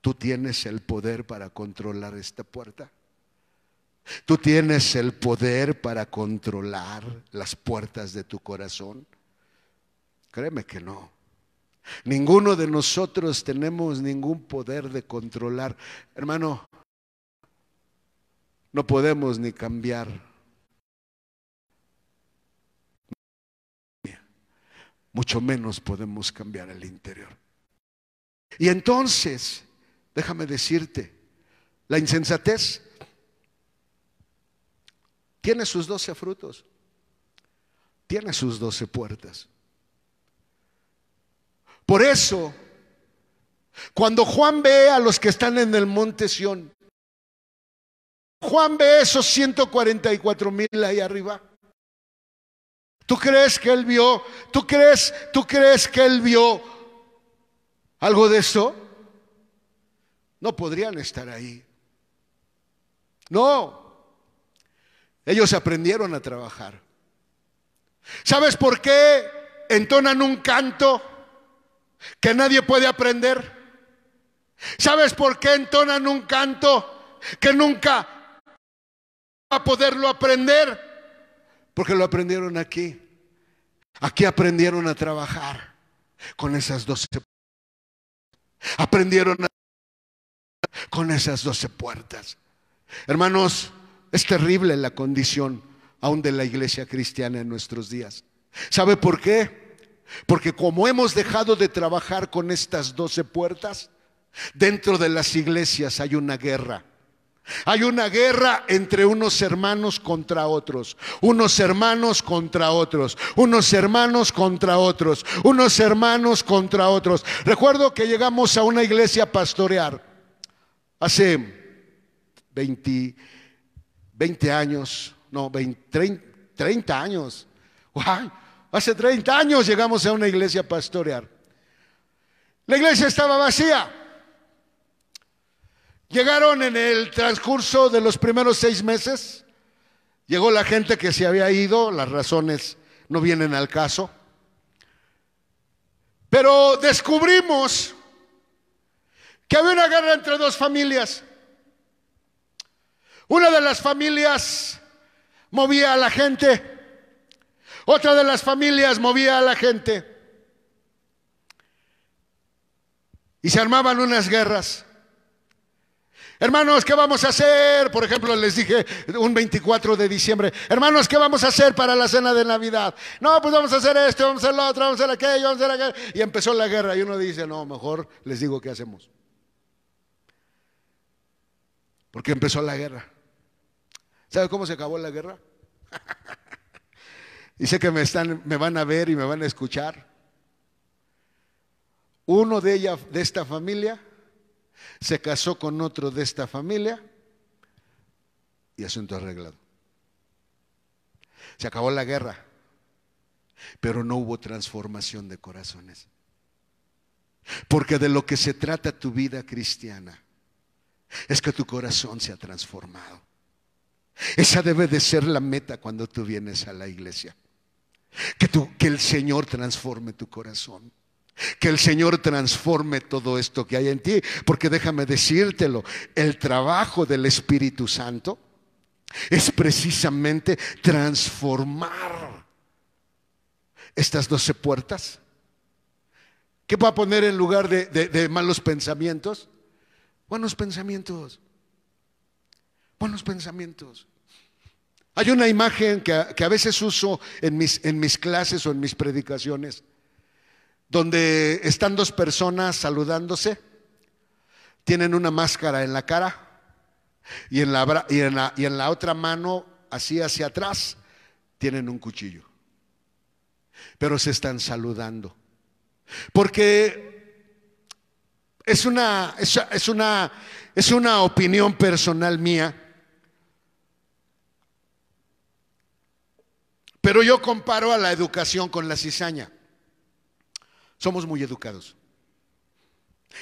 [SPEAKER 1] tú tienes el poder para controlar esta puerta. Tú tienes el poder para controlar las puertas de tu corazón. Créeme que no. Ninguno de nosotros tenemos ningún poder de controlar. Hermano, no podemos ni cambiar. Mucho menos podemos cambiar el interior. Y entonces, déjame decirte, la insensatez tiene sus doce frutos. Tiene sus doce puertas. Por eso, cuando Juan ve a los que están en el monte Sión Juan ve esos 144 mil ahí arriba. ¿Tú crees que él vio? ¿Tú crees, tú crees que él vio algo de eso? No podrían estar ahí. No. Ellos aprendieron a trabajar. ¿Sabes por qué entonan un canto que nadie puede aprender? ¿Sabes por qué entonan un canto que nunca va a poderlo aprender? Porque lo aprendieron aquí. Aquí aprendieron a trabajar con esas doce. Aprendieron a con esas doce puertas. Hermanos, es terrible la condición aún de la iglesia cristiana en nuestros días. ¿Sabe por qué? Porque como hemos dejado de trabajar con estas doce puertas, dentro de las iglesias hay una guerra. Hay una guerra entre unos hermanos contra otros, unos hermanos contra otros, unos hermanos contra otros, unos hermanos contra otros. Recuerdo que llegamos a una iglesia a pastorear hace 20, 20 años, no, 20, 30, años. hace 30 años llegamos a una iglesia a pastorear. La iglesia estaba vacía. Llegaron en el transcurso de los primeros seis meses, llegó la gente que se había ido, las razones no vienen al caso, pero descubrimos que había una guerra entre dos familias. Una de las familias movía a la gente, otra de las familias movía a la gente. Y se armaban unas guerras. Hermanos, ¿qué vamos a hacer? Por ejemplo, les dije un 24 de diciembre, hermanos, ¿qué vamos a hacer para la cena de Navidad? No, pues vamos a hacer esto, vamos a hacer lo otro, vamos a hacer aquello, vamos a hacer aquello. Y empezó la guerra y uno dice, no, mejor les digo qué hacemos. Porque empezó la guerra. ¿Sabe cómo se acabó la guerra? *laughs* y sé que me, están, me van a ver y me van a escuchar. Uno de ella, de esta familia, se casó con otro de esta familia y asunto arreglado. Se acabó la guerra, pero no hubo transformación de corazones. Porque de lo que se trata tu vida cristiana es que tu corazón se ha transformado. Esa debe de ser la meta cuando tú vienes a la iglesia. Que, que el Señor transforme tu corazón. Que el Señor transforme todo esto que hay en ti. Porque déjame decírtelo, el trabajo del Espíritu Santo es precisamente transformar estas doce puertas. ¿Qué va a poner en lugar de, malos pensamientos? Buenos pensamientos. Buenos pensamientos. Hay una imagen que, a veces uso en mis, en mis clases o en mis predicaciones donde están dos personas saludándose, tienen una máscara en la cara y en la, y en la, y en la otra mano, así hacia atrás, tienen un cuchillo. Pero se están saludando. Porque es una, es, una, es una opinión personal mía. Pero yo comparo a la educación con la cizaña. Somos muy educados.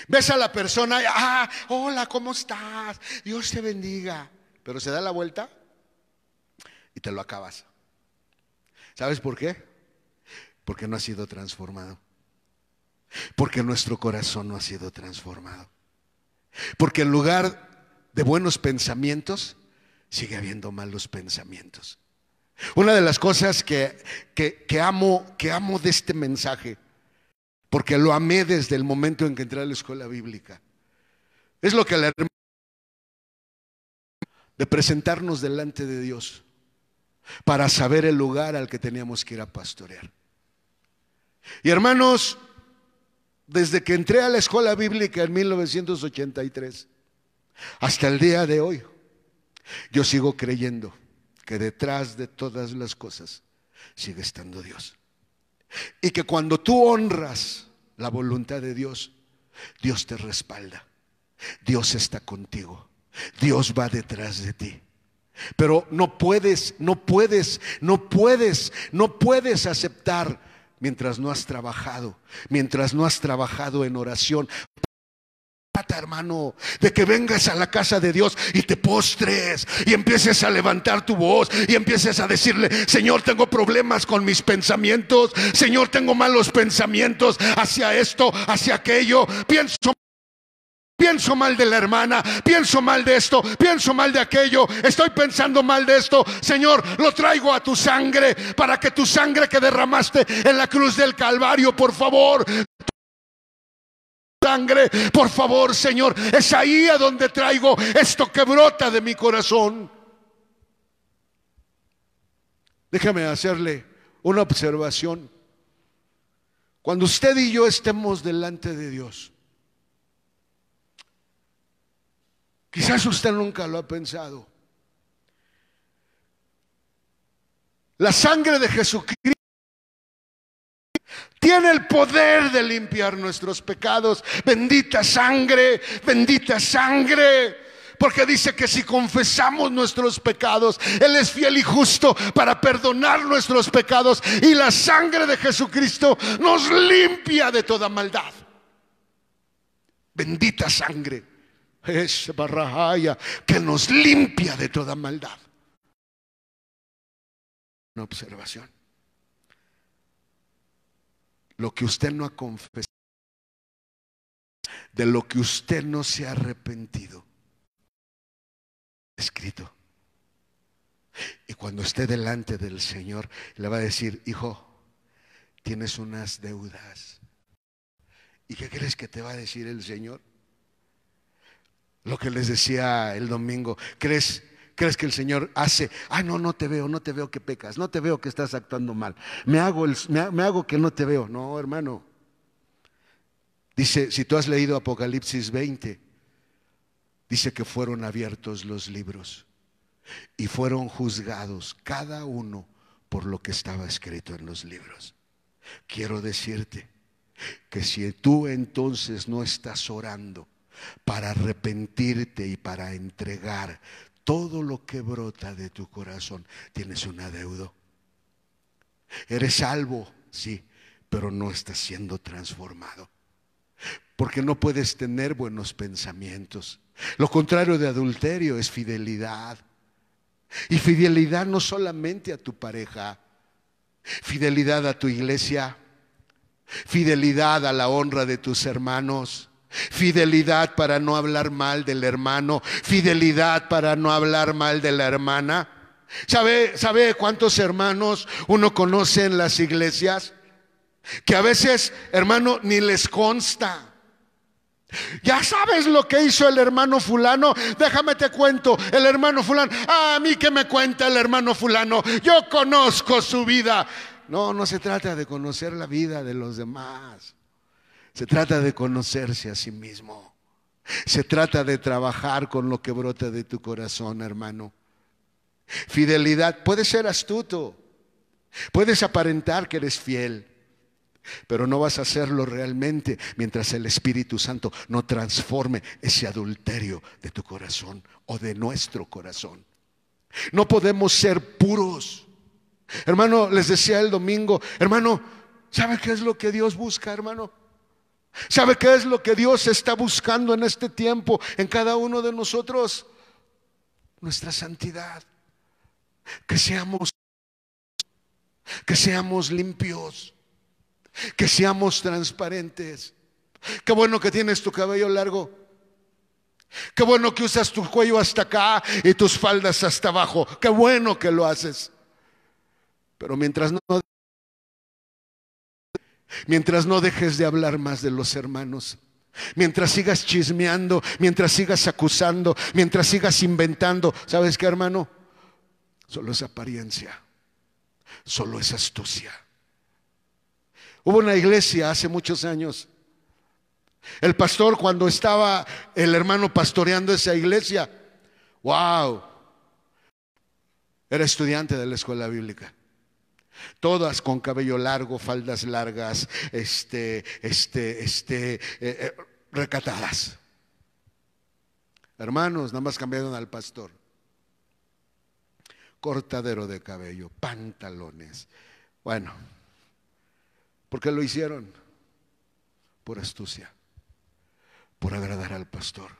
[SPEAKER 1] Ves a la persona, ah, hola, ¿cómo estás? Dios te bendiga. Pero se da la vuelta y te lo acabas. ¿Sabes por qué? Porque no ha sido transformado. Porque nuestro corazón no ha sido transformado. Porque en lugar de buenos pensamientos, sigue habiendo malos pensamientos. Una de las cosas que, que, amo, que amo de este mensaje porque lo amé desde el momento en que entré a la escuela bíblica. Es lo que la de presentarnos delante de Dios para saber el lugar al que teníamos que ir a pastorear. Y hermanos, desde que entré a la escuela bíblica en 1983 hasta el día de hoy, yo sigo creyendo que detrás de todas las cosas sigue estando Dios. Y que cuando tú honras la voluntad de Dios, Dios te respalda. Dios está contigo. Dios va detrás de ti. Pero no puedes, no puedes, no puedes, no puedes aceptar mientras no has trabajado, mientras no has trabajado en oración. Hermano, de que vengas a la casa de Dios y te postres y empieces a levantar tu voz y empieces a decirle, Señor, tengo problemas con mis pensamientos, Señor, tengo malos pensamientos hacia esto, hacia aquello, pienso Pienso mal de la hermana, pienso mal de esto, pienso mal de aquello, estoy pensando mal de esto. Señor, lo traigo a tu sangre para que tu sangre que derramaste en la cruz del Calvario, por favor, sangre, por favor, Señor, es ahí a donde traigo esto que brota de mi corazón. Déjame hacerle una observación. Cuando usted y yo estemos delante de Dios, Quizás usted nunca lo ha pensado. La sangre de Jesucristo tiene el poder de limpiar nuestros pecados. Bendita sangre, bendita sangre. Porque dice que si confesamos nuestros pecados, Él es fiel y justo para perdonar nuestros pecados. Y la sangre de Jesucristo nos limpia de toda maldad. Bendita sangre es barrahaya que nos limpia de toda maldad. Una observación. Lo que usted no ha confesado, de lo que usted no se ha arrepentido, escrito. Y cuando esté delante del Señor, le va a decir, hijo, tienes unas deudas. ¿Y qué crees que te va a decir el Señor? Lo que les decía el domingo, ¿crees, crees que el Señor hace? Ay, no, no te veo, no te veo que pecas, no te veo que estás actuando mal. Me hago, el, me hago que no te veo. No, hermano. Dice, si tú has leído Apocalipsis 20, dice que fueron abiertos los libros y fueron juzgados cada uno por lo que estaba escrito en los libros. Quiero decirte que si tú entonces no estás orando, para arrepentirte y para entregar todo lo que brota de tu corazón, tienes un adeudo. Eres salvo, sí, pero no estás siendo transformado. Porque no puedes tener buenos pensamientos. Lo contrario de adulterio es fidelidad. Y fidelidad no solamente a tu pareja, fidelidad a tu iglesia, fidelidad a la honra de tus hermanos, Fidelidad para no hablar mal del hermano. Fidelidad para no hablar mal de la hermana. ¿Sabe, ¿Sabe cuántos hermanos uno conoce en las iglesias? Que a veces, hermano, ni les consta. Ya sabes lo que hizo el hermano fulano. Déjame te cuento. El hermano fulano. A mí que me cuenta el hermano fulano. Yo conozco su vida. No, no se trata de conocer la vida de los demás. Se trata de conocerse a sí mismo. Se trata de trabajar con lo que brota de tu corazón, hermano. Fidelidad, puedes ser astuto, puedes aparentar que eres fiel, pero no vas a hacerlo realmente mientras el Espíritu Santo no transforme ese adulterio de tu corazón o de nuestro corazón. No podemos ser puros. Hermano, les decía el domingo, hermano, ¿sabe qué es lo que Dios busca, hermano? ¿Sabe qué es lo que Dios está buscando en este tiempo en cada uno de nosotros? Nuestra santidad. Que seamos que seamos limpios, que seamos transparentes. Qué bueno que tienes tu cabello largo. Qué bueno que usas tu cuello hasta acá y tus faldas hasta abajo. Qué bueno que lo haces. Pero mientras no Mientras no dejes de hablar más de los hermanos. Mientras sigas chismeando, mientras sigas acusando, mientras sigas inventando. ¿Sabes qué, hermano? Solo es apariencia. Solo es astucia. Hubo una iglesia hace muchos años. El pastor cuando estaba el hermano pastoreando esa iglesia, wow, era estudiante de la escuela bíblica. Todas con cabello largo, faldas largas, este, este, este, eh, eh, recatadas. Hermanos, nada más cambiaron al pastor. cortadero de cabello, pantalones. Bueno, ¿por qué lo hicieron? Por astucia, por agradar al pastor.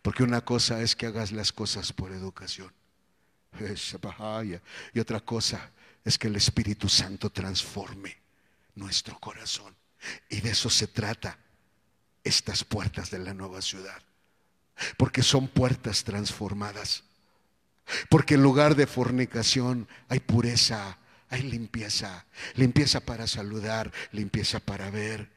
[SPEAKER 1] Porque una cosa es que hagas las cosas por educación. *laughs* Y otra cosa es que el Espíritu Santo transforme nuestro corazón. Y de eso se trata estas puertas de la nueva ciudad. Porque son puertas transformadas. Porque en lugar de fornicación hay pureza, hay limpieza. Limpieza para saludar, limpieza para ver.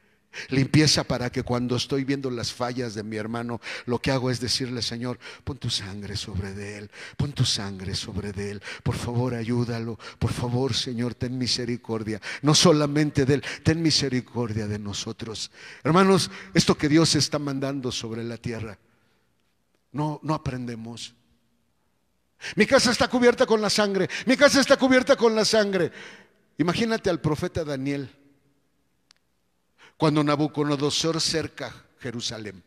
[SPEAKER 1] Limpieza para que cuando estoy viendo las fallas de mi hermano, lo que hago es decirle, Señor, pon tu sangre sobre de él, pon tu sangre sobre de él. Por favor, ayúdalo. Por favor, Señor, ten misericordia. No solamente de él, ten misericordia de nosotros. Hermanos, esto que Dios está mandando sobre la tierra, no, no aprendemos. Mi casa está cubierta con la sangre. Mi casa está cubierta con la sangre. Imagínate al profeta Daniel cuando Nabucodonosor cerca Jerusalén.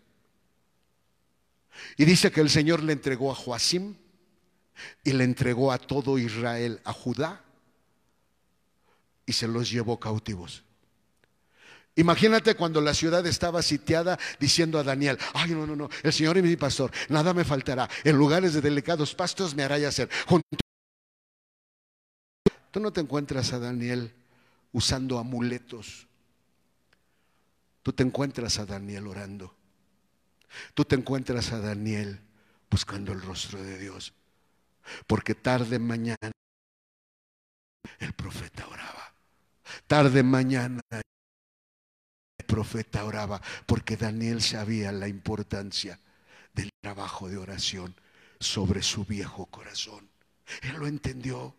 [SPEAKER 1] Y dice que el Señor le entregó a Joacim y le entregó a todo Israel, a Judá, y se los llevó cautivos. Imagínate cuando la ciudad estaba sitiada diciendo a Daniel, ay no, no, no, el Señor y mi pastor, nada me faltará, en lugares de delicados pastos me hará yacer. Tú no te encuentras a Daniel usando amuletos Tú te encuentras a Daniel orando. Tú te encuentras a Daniel buscando el rostro de Dios. Porque tarde mañana el profeta oraba. Tarde mañana el profeta oraba porque Daniel sabía la importancia del trabajo de oración sobre su viejo corazón. Él lo entendió.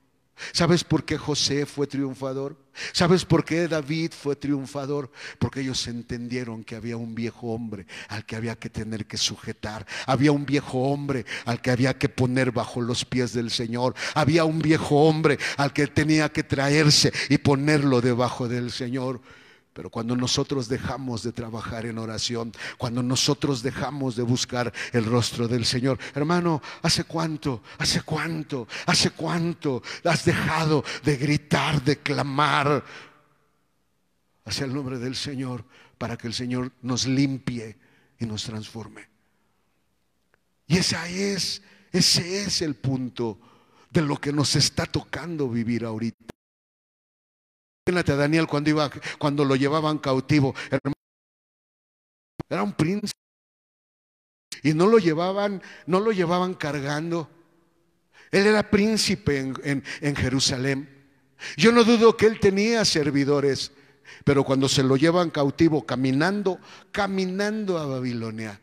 [SPEAKER 1] ¿Sabes por qué José fue triunfador? ¿Sabes por qué David fue triunfador? Porque ellos entendieron que había un viejo hombre al que había que tener que sujetar. Había un viejo hombre al que había que poner bajo los pies del Señor. Había un viejo hombre al que tenía que traerse y ponerlo debajo del Señor. Pero cuando nosotros dejamos de trabajar en oración, cuando nosotros dejamos de buscar el rostro del Señor, hermano, ¿hace cuánto? ¿Hace cuánto? ¿Hace cuánto has dejado de gritar, de clamar hacia el nombre del Señor para que el Señor nos limpie y nos transforme? Y esa es, ese es el punto de lo que nos está tocando vivir ahorita. Daniel cuando iba, cuando lo llevaban cautivo. Era un príncipe. Y no lo llevaban, no lo llevaban cargando. Él era príncipe en, en Jerusalén. Yo no dudo que él tenía servidores, pero cuando se lo llevan cautivo caminando, caminando a Babilonia,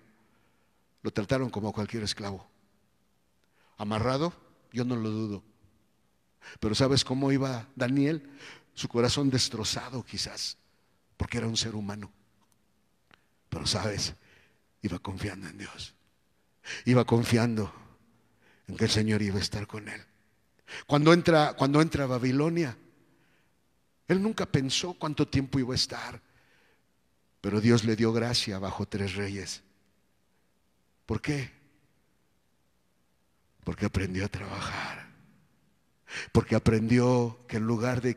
[SPEAKER 1] lo trataron como cualquier esclavo. Amarrado, yo no lo dudo. Pero ¿sabes cómo iba Daniel? Su corazón destrozado quizás, porque era un ser humano. Pero sabes, iba confiando en Dios. Iba confiando en que el Señor iba a estar con él. Cuando entra, cuando entra a Babilonia, él nunca pensó cuánto tiempo iba a estar, pero Dios le dio gracia bajo tres reyes. ¿Por qué? Porque aprendió a trabajar. Porque aprendió que en lugar de,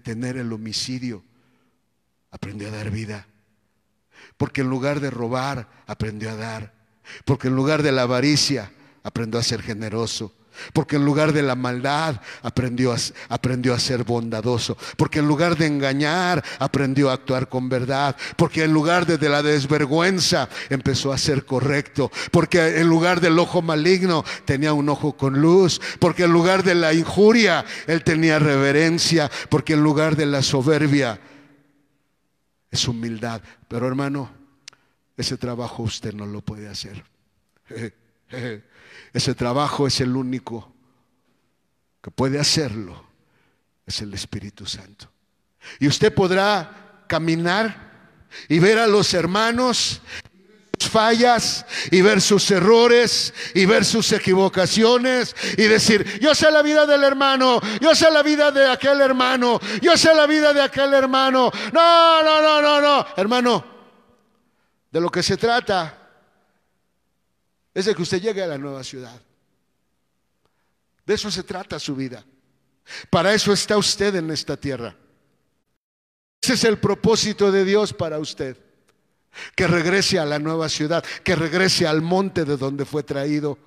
[SPEAKER 1] tener el homicidio, aprendió a dar vida. Porque en lugar de robar, aprendió a dar. Porque en lugar de la avaricia, aprendió a ser generoso. Porque en lugar de la maldad aprendió a, aprendió a ser bondadoso. Porque en lugar de engañar aprendió a actuar con verdad. Porque en lugar de, de, la desvergüenza empezó a ser correcto. Porque en lugar del ojo maligno tenía un ojo con luz. Porque en lugar de la injuria él tenía reverencia. Porque en lugar de la soberbia es humildad. Pero hermano, ese trabajo usted no lo puede hacer. *laughs* Ese trabajo es el único que puede hacerlo, es el Espíritu Santo. Y usted podrá caminar y ver a los hermanos sus fallas y ver sus errores y ver sus equivocaciones y decir, yo sé la vida del hermano, yo sé la vida de aquel hermano, yo sé la vida de aquel hermano. No, no, no, no, no, hermano, de lo que se trata es de que usted llegue a la nueva ciudad. De eso se trata su vida. Para eso está usted en esta tierra. Ese es el propósito de Dios para usted. Que regrese a la nueva ciudad, que regrese al monte de donde fue traído.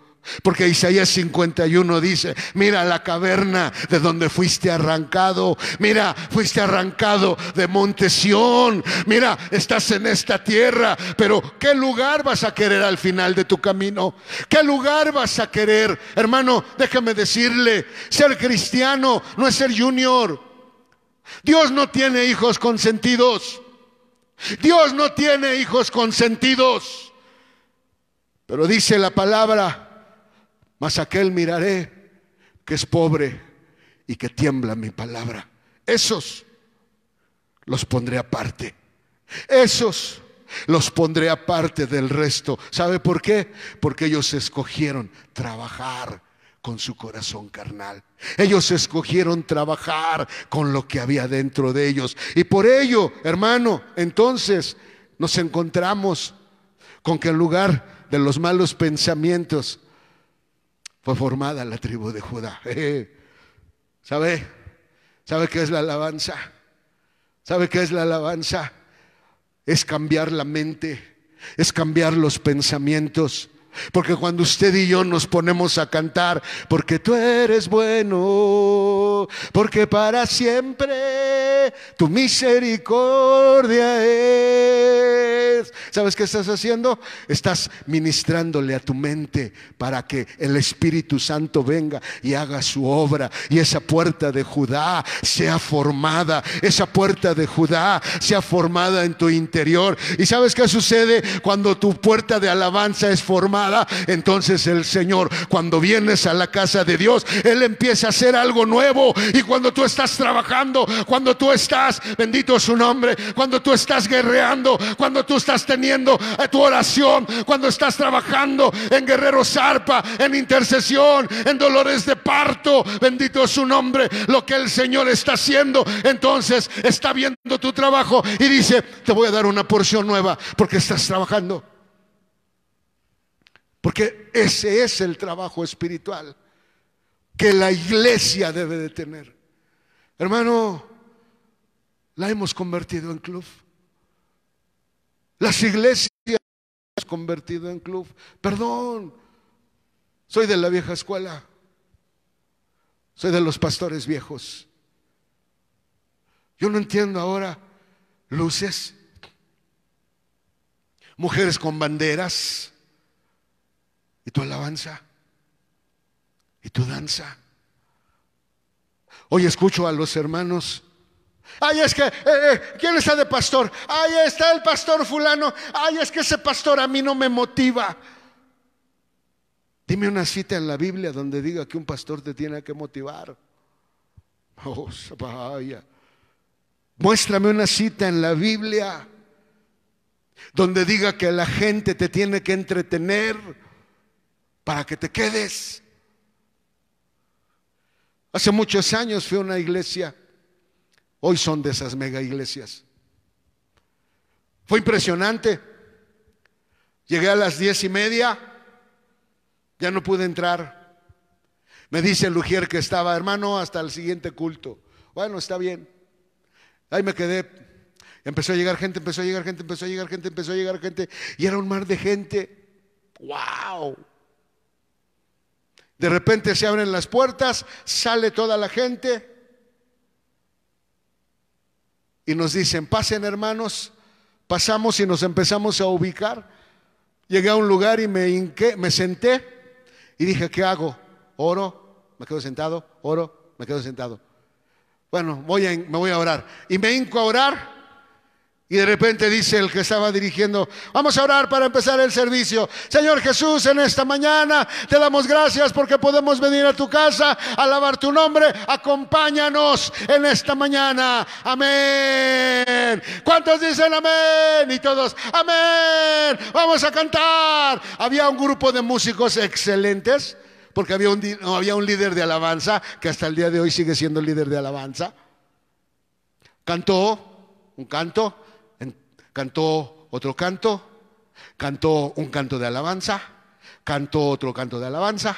[SPEAKER 1] Porque Isaías 51 dice, mira la caverna de donde fuiste arrancado, mira, fuiste arrancado de Monte Sión, mira, estás en esta tierra, pero ¿qué lugar vas a querer al final de tu camino? ¿Qué lugar vas a querer? Hermano, déjame decirle, ser cristiano no es ser junior. Dios no tiene hijos consentidos. Dios no tiene hijos consentidos. Pero dice la palabra, mas aquel miraré que es pobre y que tiembla mi palabra. Esos los pondré aparte. Esos los pondré aparte del resto. ¿Sabe por qué? Porque ellos escogieron trabajar con su corazón carnal. Ellos escogieron trabajar con lo que había dentro de ellos. Y por ello, hermano, entonces nos encontramos con que en lugar de los malos pensamientos, fue formada la tribu de Judá. *laughs* ¿Sabe? ¿Sabe qué es la alabanza? ¿Sabe qué es la alabanza? Es cambiar la mente, es cambiar los pensamientos. Porque cuando usted y yo nos ponemos a cantar, porque tú eres bueno, porque para siempre tu misericordia es. ¿Sabes qué estás haciendo? Estás ministrándole a tu mente para que el Espíritu Santo venga y haga su obra y esa puerta de Judá sea formada, esa puerta de Judá sea formada en tu interior. ¿Y sabes qué sucede cuando tu puerta de alabanza es formada? Entonces el Señor, cuando vienes a la casa de Dios, Él empieza a hacer algo nuevo. Y cuando tú estás trabajando, cuando tú estás, bendito su nombre, cuando tú estás guerreando, cuando tú estás teniendo tu oración, cuando estás trabajando en guerrero zarpa, en intercesión, en dolores de parto, bendito su nombre, lo que el Señor está haciendo, entonces está viendo tu trabajo y dice, te voy a dar una porción nueva porque estás trabajando. Porque ese es el trabajo espiritual que la iglesia debe de tener. Hermano, la hemos convertido en club. Las iglesias hemos convertido en club. Perdón, soy de la vieja escuela. Soy de los pastores viejos. Yo no entiendo ahora luces, mujeres con banderas, y tu alabanza y tu danza. Hoy escucho a los hermanos. Ay, es que, eh, eh, ¿quién está de pastor? Ay, está el pastor fulano. Ay, es que ese pastor a mí no me motiva. Dime una cita en la Biblia donde diga que un pastor te tiene que motivar. Oh, vaya. Muéstrame una cita en la Biblia donde diga que la gente te tiene que entretener para que te quedes. Hace muchos años fui a una iglesia, hoy son de esas mega iglesias. Fue impresionante. Llegué a las diez y media, ya no pude entrar. Me dice el Lugier que estaba, hermano, hasta el siguiente culto. Bueno, está bien. Ahí me quedé. Empezó a llegar gente, empezó a llegar gente, empezó a llegar gente, empezó a llegar gente. Y era un mar de gente. ¡Wow! De repente se abren las puertas, sale toda la gente y nos dicen, pasen hermanos, pasamos y nos empezamos a ubicar. Llegué a un lugar y me, me senté y dije, ¿qué hago? Oro, me quedo sentado, oro, me quedo sentado. Bueno, voy a, me voy a orar. Y me hinco a orar y de repente dice el que estaba dirigiendo, vamos a orar para empezar el servicio. Señor Jesús, en esta mañana te damos gracias porque podemos venir a tu casa alabar tu nombre. Acompáñanos en esta mañana. Amén. ¿Cuántos dicen amén? Y todos, amén. Vamos a cantar. Había un grupo de músicos excelentes porque había un, había un líder de alabanza que hasta el día de hoy sigue siendo líder de alabanza. Cantó un canto cantó otro canto, cantó un canto de alabanza, cantó otro canto de alabanza,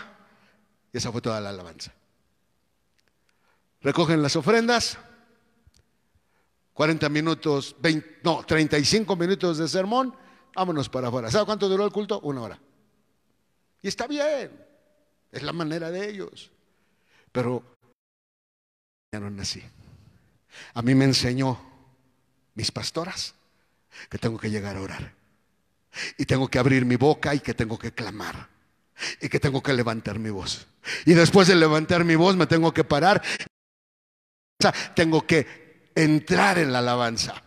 [SPEAKER 1] y esa fue toda la alabanza. recogen las ofrendas, 40 minutos, 20, no, 35 minutos de sermón, vámonos para afuera. ¿Sabe cuánto duró el culto? Una hora. Y está bien, es la manera de ellos. Pero así. A mí me enseñó mis pastoras que tengo que llegar a orar. Y tengo que abrir mi boca y que tengo que clamar. Y que tengo que levantar mi voz. Y después de levantar mi voz me tengo que parar. Tengo que entrar en la alabanza.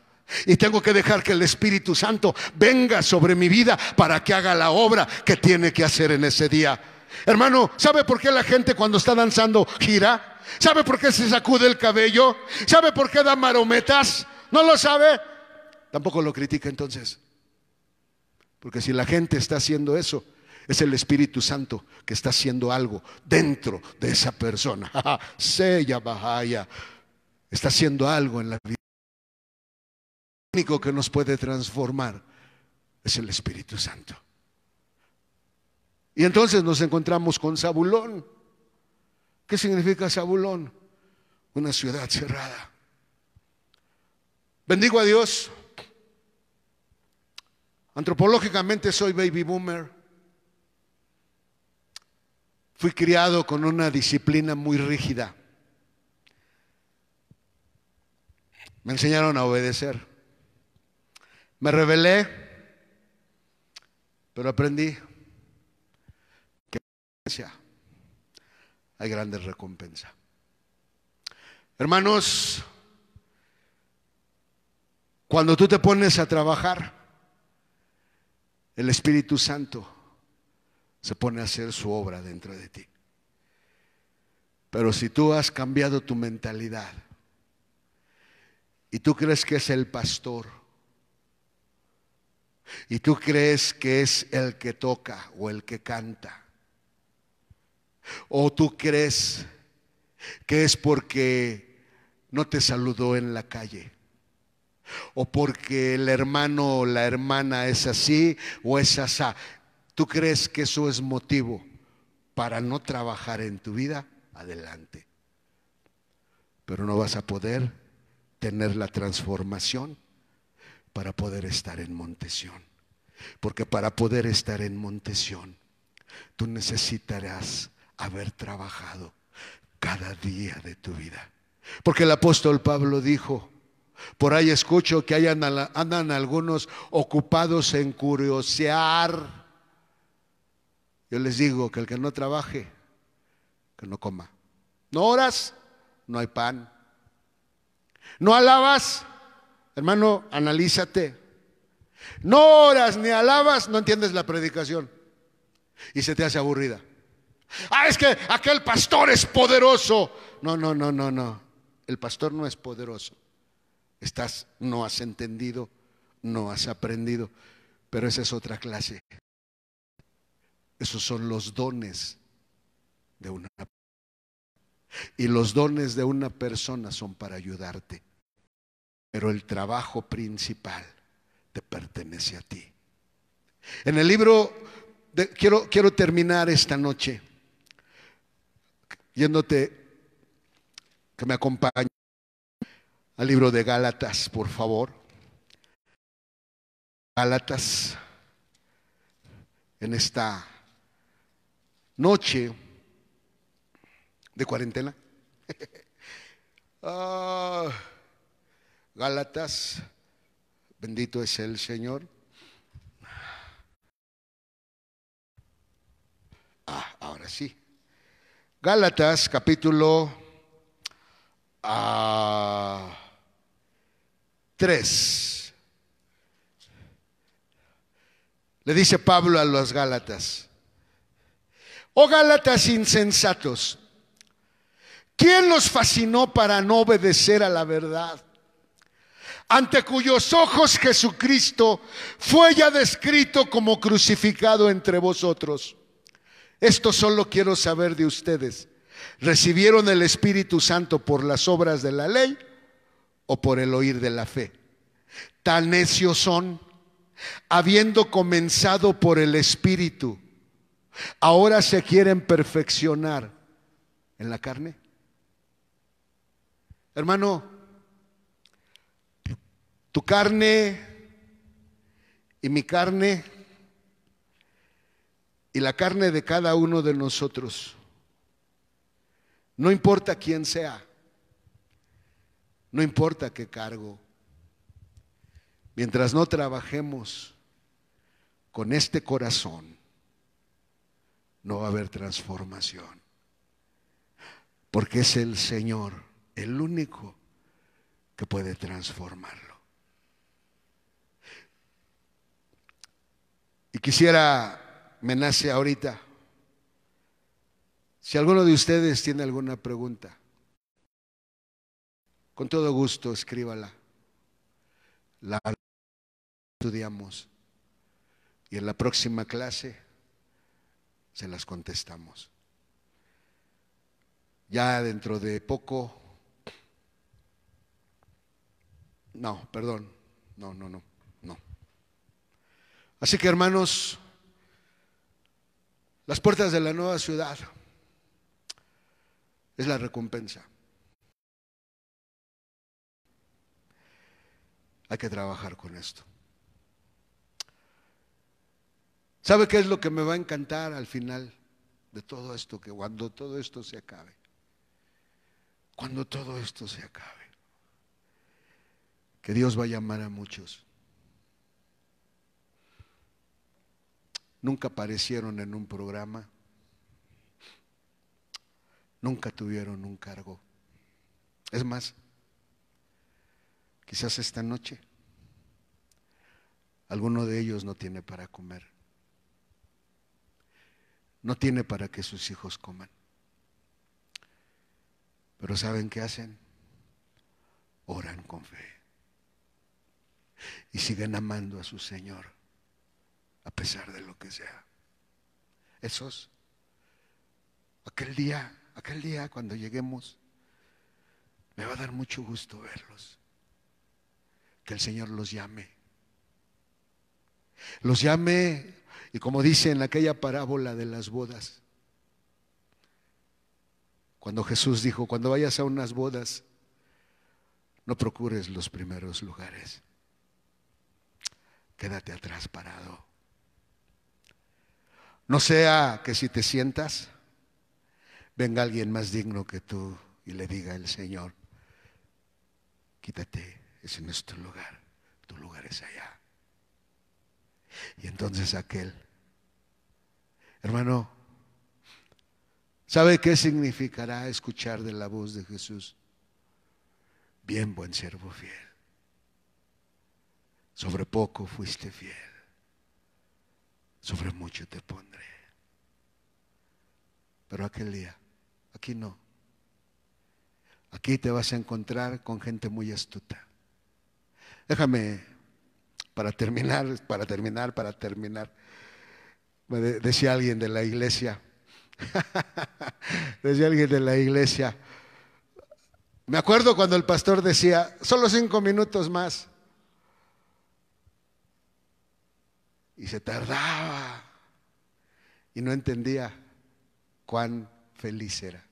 [SPEAKER 1] Y tengo que dejar que el Espíritu Santo venga sobre mi vida para que haga la obra que tiene que hacer en ese día. Hermano, ¿sabe por qué la gente cuando está danzando gira? ¿Sabe por qué se sacude el cabello? ¿Sabe por qué da marometas? ¿No lo sabe? Tampoco lo critica entonces. Porque si la gente está haciendo eso, es el Espíritu Santo que está haciendo algo dentro de esa persona. *laughs* Sella Bahaya está haciendo algo en la vida. Lo único que nos puede transformar es el Espíritu Santo. Y entonces nos encontramos con Zabulón. ¿Qué significa Zabulón? Una ciudad cerrada. Bendigo a Dios Antropológicamente soy baby boomer. Fui criado con una disciplina muy rígida. Me enseñaron a obedecer. Me rebelé, pero aprendí que hay grandes recompensas. Hermanos, cuando tú te pones a trabajar, el Espíritu Santo se pone a hacer su obra dentro de ti. Pero si tú has cambiado tu mentalidad y tú crees que es el pastor y tú crees que es el que toca o el que canta o tú crees que es porque no te saludó en la calle o porque el hermano o la hermana es así o es asá. ¿Tú crees que eso es motivo para no trabajar en tu vida? Adelante. Pero no vas a poder tener la transformación para poder estar en Montesión. Porque para poder estar en Montesión, tú necesitarás haber trabajado cada día de tu vida. Porque el apóstol Pablo dijo, por ahí escucho que andan algunos ocupados en curiosear. Yo les digo que el que no trabaje, que no coma. No oras, no hay pan. No alabas, hermano, analízate. No oras ni alabas, no entiendes la predicación. Y se te hace aburrida. Ah, es que aquel pastor es poderoso. No, no, no, no, no. El pastor no es poderoso. Estás, no has entendido, no has aprendido, pero esa es otra clase. Esos son los dones de una y los dones de una persona son para ayudarte. Pero el trabajo principal te pertenece a ti. En el libro, quiero, quiero terminar esta noche yéndote que me acompañe al libro de Gálatas, por favor. Gálatas, en esta noche de cuarentena. *laughs* Ah, Gálatas, bendito es el Señor. Ah, ahora sí. Gálatas, capítulo ah, 3. Le dice Pablo a los Gálatas, oh Gálatas insensatos, ¿quién los fascinó para no obedecer a la verdad? Ante cuyos ojos Jesucristo fue ya descrito como crucificado entre vosotros. Esto solo quiero saber de ustedes. ¿Recibieron el Espíritu Santo por las obras de la ley? O por el oír de la fe. Tan necios son, habiendo comenzado por el Espíritu, ahora se quieren perfeccionar en la carne. Hermano, tu carne y mi carne y la carne de cada uno de nosotros, no importa quién sea, no importa qué cargo, mientras no trabajemos con este corazón, no va a haber transformación. Porque es el Señor el único que puede transformarlo. Y quisiera, me nace ahorita, si alguno de ustedes tiene alguna pregunta, con todo gusto escríbala. La estudiamos y en la próxima clase se las contestamos. Ya dentro de poco, no, perdón, no, no, no, no. Así que hermanos, las puertas de la nueva ciudad es la recompensa. Hay que trabajar con esto. ¿Sabe qué es lo que me va a encantar al final de todo esto? Que cuando todo esto se acabe, cuando todo esto se acabe, que Dios va a llamar a muchos. Nunca aparecieron en un programa, nunca tuvieron un cargo. Es más, quizás esta noche alguno de ellos no tiene para comer no tiene para que sus hijos coman. Pero ¿saben qué hacen? Oran con fe. Y siguen amando a su Señor a pesar de lo que sea. Esos, aquel día, aquel día cuando lleguemos, me va a dar mucho gusto verlos. Que el Señor los llame. Los llame y como dice en aquella parábola de las bodas, cuando Jesús dijo, cuando vayas a unas bodas, no procures los primeros lugares. Quédate atrás parado. No sea que si te sientas, venga alguien más digno que tú y le diga el Señor, quítate, ese no es tu lugar, tu lugar es allá. Y entonces aquel Hermano, ¿sabe qué significará escuchar de la voz de Jesús? Bien, buen servo fiel. Sobre poco fuiste fiel. Sobre mucho te pondré. Pero aquel día, aquí no. Aquí te vas a encontrar con gente muy astuta. Déjame, para terminar, para terminar, para terminar me decía alguien de la iglesia, *laughs* decía alguien de la iglesia, me acuerdo cuando el pastor decía, solo cinco minutos más. Y se tardaba y no entendía cuán feliz era.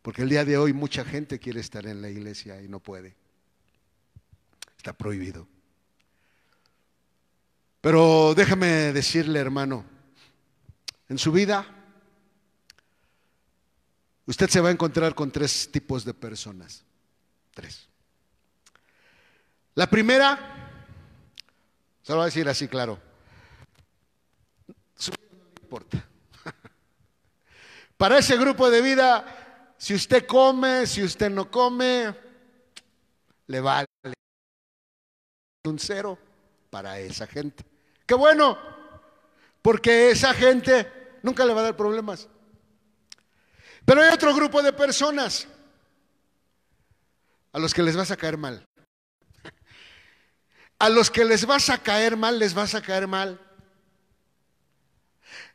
[SPEAKER 1] Porque el día de hoy mucha gente quiere estar en la iglesia y no puede. Está prohibido. Pero déjame decirle, hermano, en su vida usted se va a encontrar con tres tipos de personas. Tres. La primera, se lo voy a decir así claro, su vida no importa. *laughs* Para ese grupo de vida, si usted come, si usted no come, le vale un cero para esa gente. Qué bueno, porque esa gente nunca le va a dar problemas. Pero hay otro grupo de personas a los que les vas a caer mal. A los que les vas a caer mal, les vas a caer mal.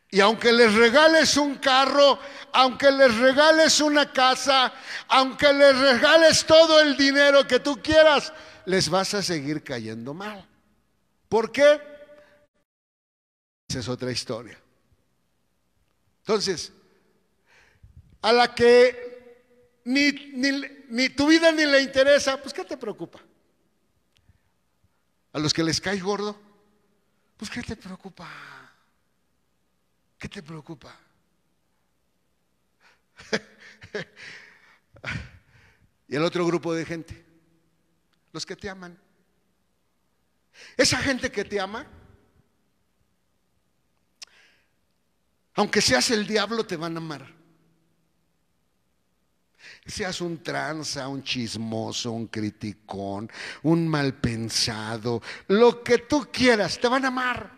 [SPEAKER 1] Y aunque les regales un carro, aunque les regales una casa, aunque les regales todo el dinero que tú quieras, les vas a seguir cayendo mal. ¿Por qué? Esa es otra historia. Entonces, a la que ni, tu vida ni le interesa, pues ¿qué te preocupa? A los que les cae gordo, pues ¿qué te preocupa? ¿Qué te preocupa? *laughs* y el otro grupo de gente, los que te aman. Esa gente que te ama, aunque seas el diablo, te van a amar. Seas un tranza, un chismoso, un criticón, un mal pensado, lo que tú quieras, te van a amar.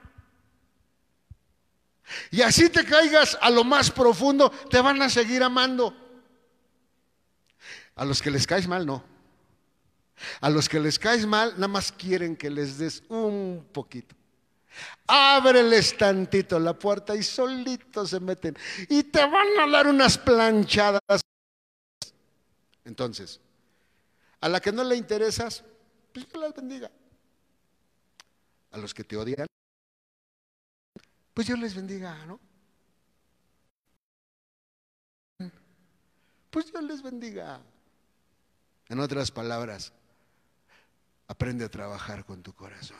[SPEAKER 1] Y así te caigas a lo más profundo, te van a seguir amando. A los que les caes mal, no. A los que les caes mal, nada más quieren que les des un poquito. Ábreles tantito la puerta y solitos se meten. Y te van a dar unas planchadas. Entonces, a la que no le interesas, pues que las bendiga. A los que te odian, pues Dios les bendiga, ¿no? Pues Dios les bendiga. En otras palabras, aprende a trabajar con tu corazón.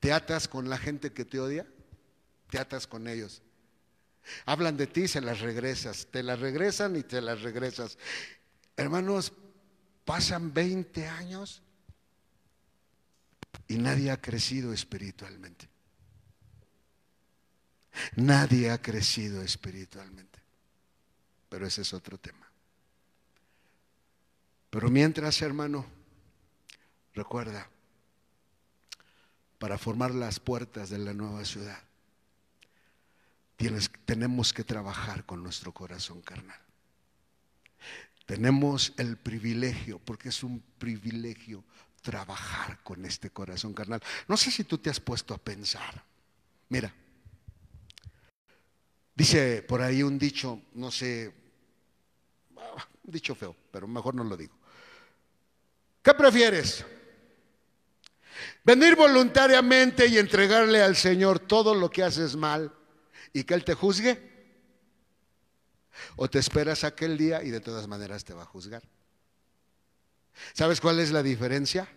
[SPEAKER 1] ¿Te atas con la gente que te odia? Te atas con ellos. Hablan de ti, se las regresas. Te las regresan y te las regresas. Hermanos, pasan 20 años y nadie ha crecido espiritualmente. Nadie ha crecido espiritualmente. Pero ese es otro tema. Pero mientras, hermano, recuerda, para formar las puertas de la nueva ciudad, tenemos que trabajar con nuestro corazón carnal. Tenemos el privilegio, porque es un privilegio trabajar con este corazón carnal. No sé si tú te has puesto a pensar. Mira, dice por ahí un dicho, no sé, un dicho feo, pero mejor no lo digo. ¿Qué prefieres? ¿Venir voluntariamente y entregarle al Señor todo lo que haces mal y que Él te juzgue? ¿O te esperas aquel día y de todas maneras te va a juzgar? ¿Sabes cuál es la diferencia?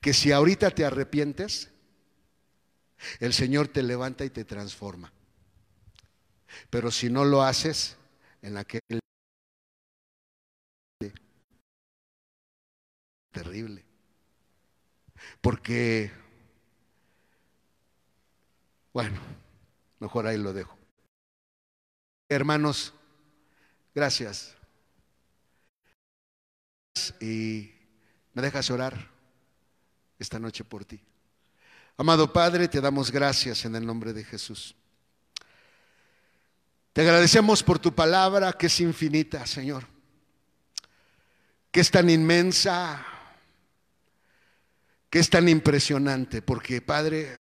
[SPEAKER 1] Que si ahorita te arrepientes, el Señor te levanta y te transforma. Pero si no lo haces, en aquel terrible. Porque, bueno, mejor ahí lo dejo. Hermanos, gracias. Y me dejas orar esta noche por ti. Amado Padre, te damos gracias en el nombre de Jesús. Te agradecemos por tu palabra que es infinita, Señor, que es tan inmensa, que es tan impresionante, porque Padre,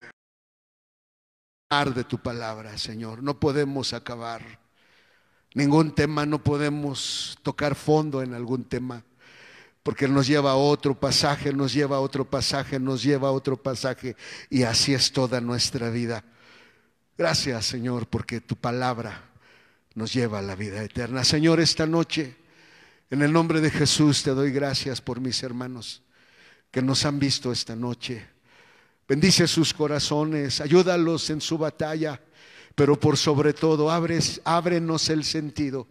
[SPEAKER 1] de tu palabra, Señor, no podemos acabar ningún tema, no podemos tocar fondo en algún tema, porque nos lleva a otro pasaje, nos lleva a otro pasaje, nos lleva a otro pasaje, y así es toda nuestra vida. Gracias, Señor, porque tu palabra nos lleva a la vida eterna. Señor, esta noche, en el nombre de Jesús, te doy gracias por mis hermanos que nos han visto esta noche. Bendice sus corazones, ayúdalos en su batalla, pero por sobre todo abres, ábrenos el sentido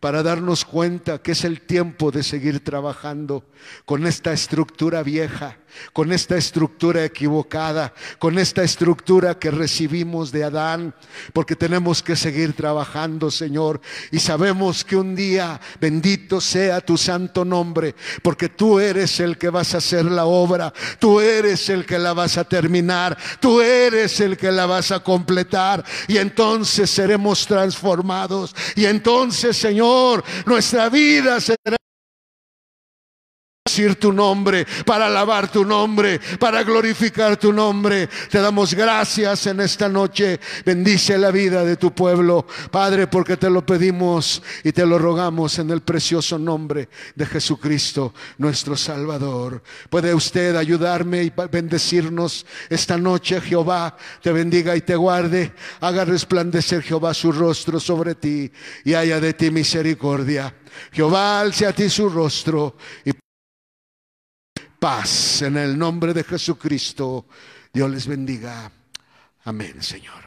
[SPEAKER 1] para darnos cuenta que es el tiempo de seguir trabajando con esta estructura vieja, con esta estructura equivocada, con esta estructura que recibimos de Adán, porque tenemos que seguir trabajando, Señor, y sabemos que un día, bendito sea tu santo nombre, porque tú eres el que vas a hacer la obra, tú eres el que la vas a terminar, tú eres el que la vas a completar, y entonces seremos transformados, y entonces, Nuestra vida será decir tu nombre, para alabar tu nombre, para glorificar tu nombre. Te damos gracias en esta noche. Bendice la vida de tu pueblo, Padre, porque te lo pedimos y te lo rogamos en el precioso nombre de Jesucristo, nuestro Salvador. ¿Puede usted ayudarme y bendecirnos esta noche, Jehová? Te bendiga y te guarde. Haga resplandecer Jehová su rostro sobre ti y haya de ti misericordia. Jehová alce a ti su rostro paz en el nombre de Jesucristo. Dios les bendiga. Amén, Señor.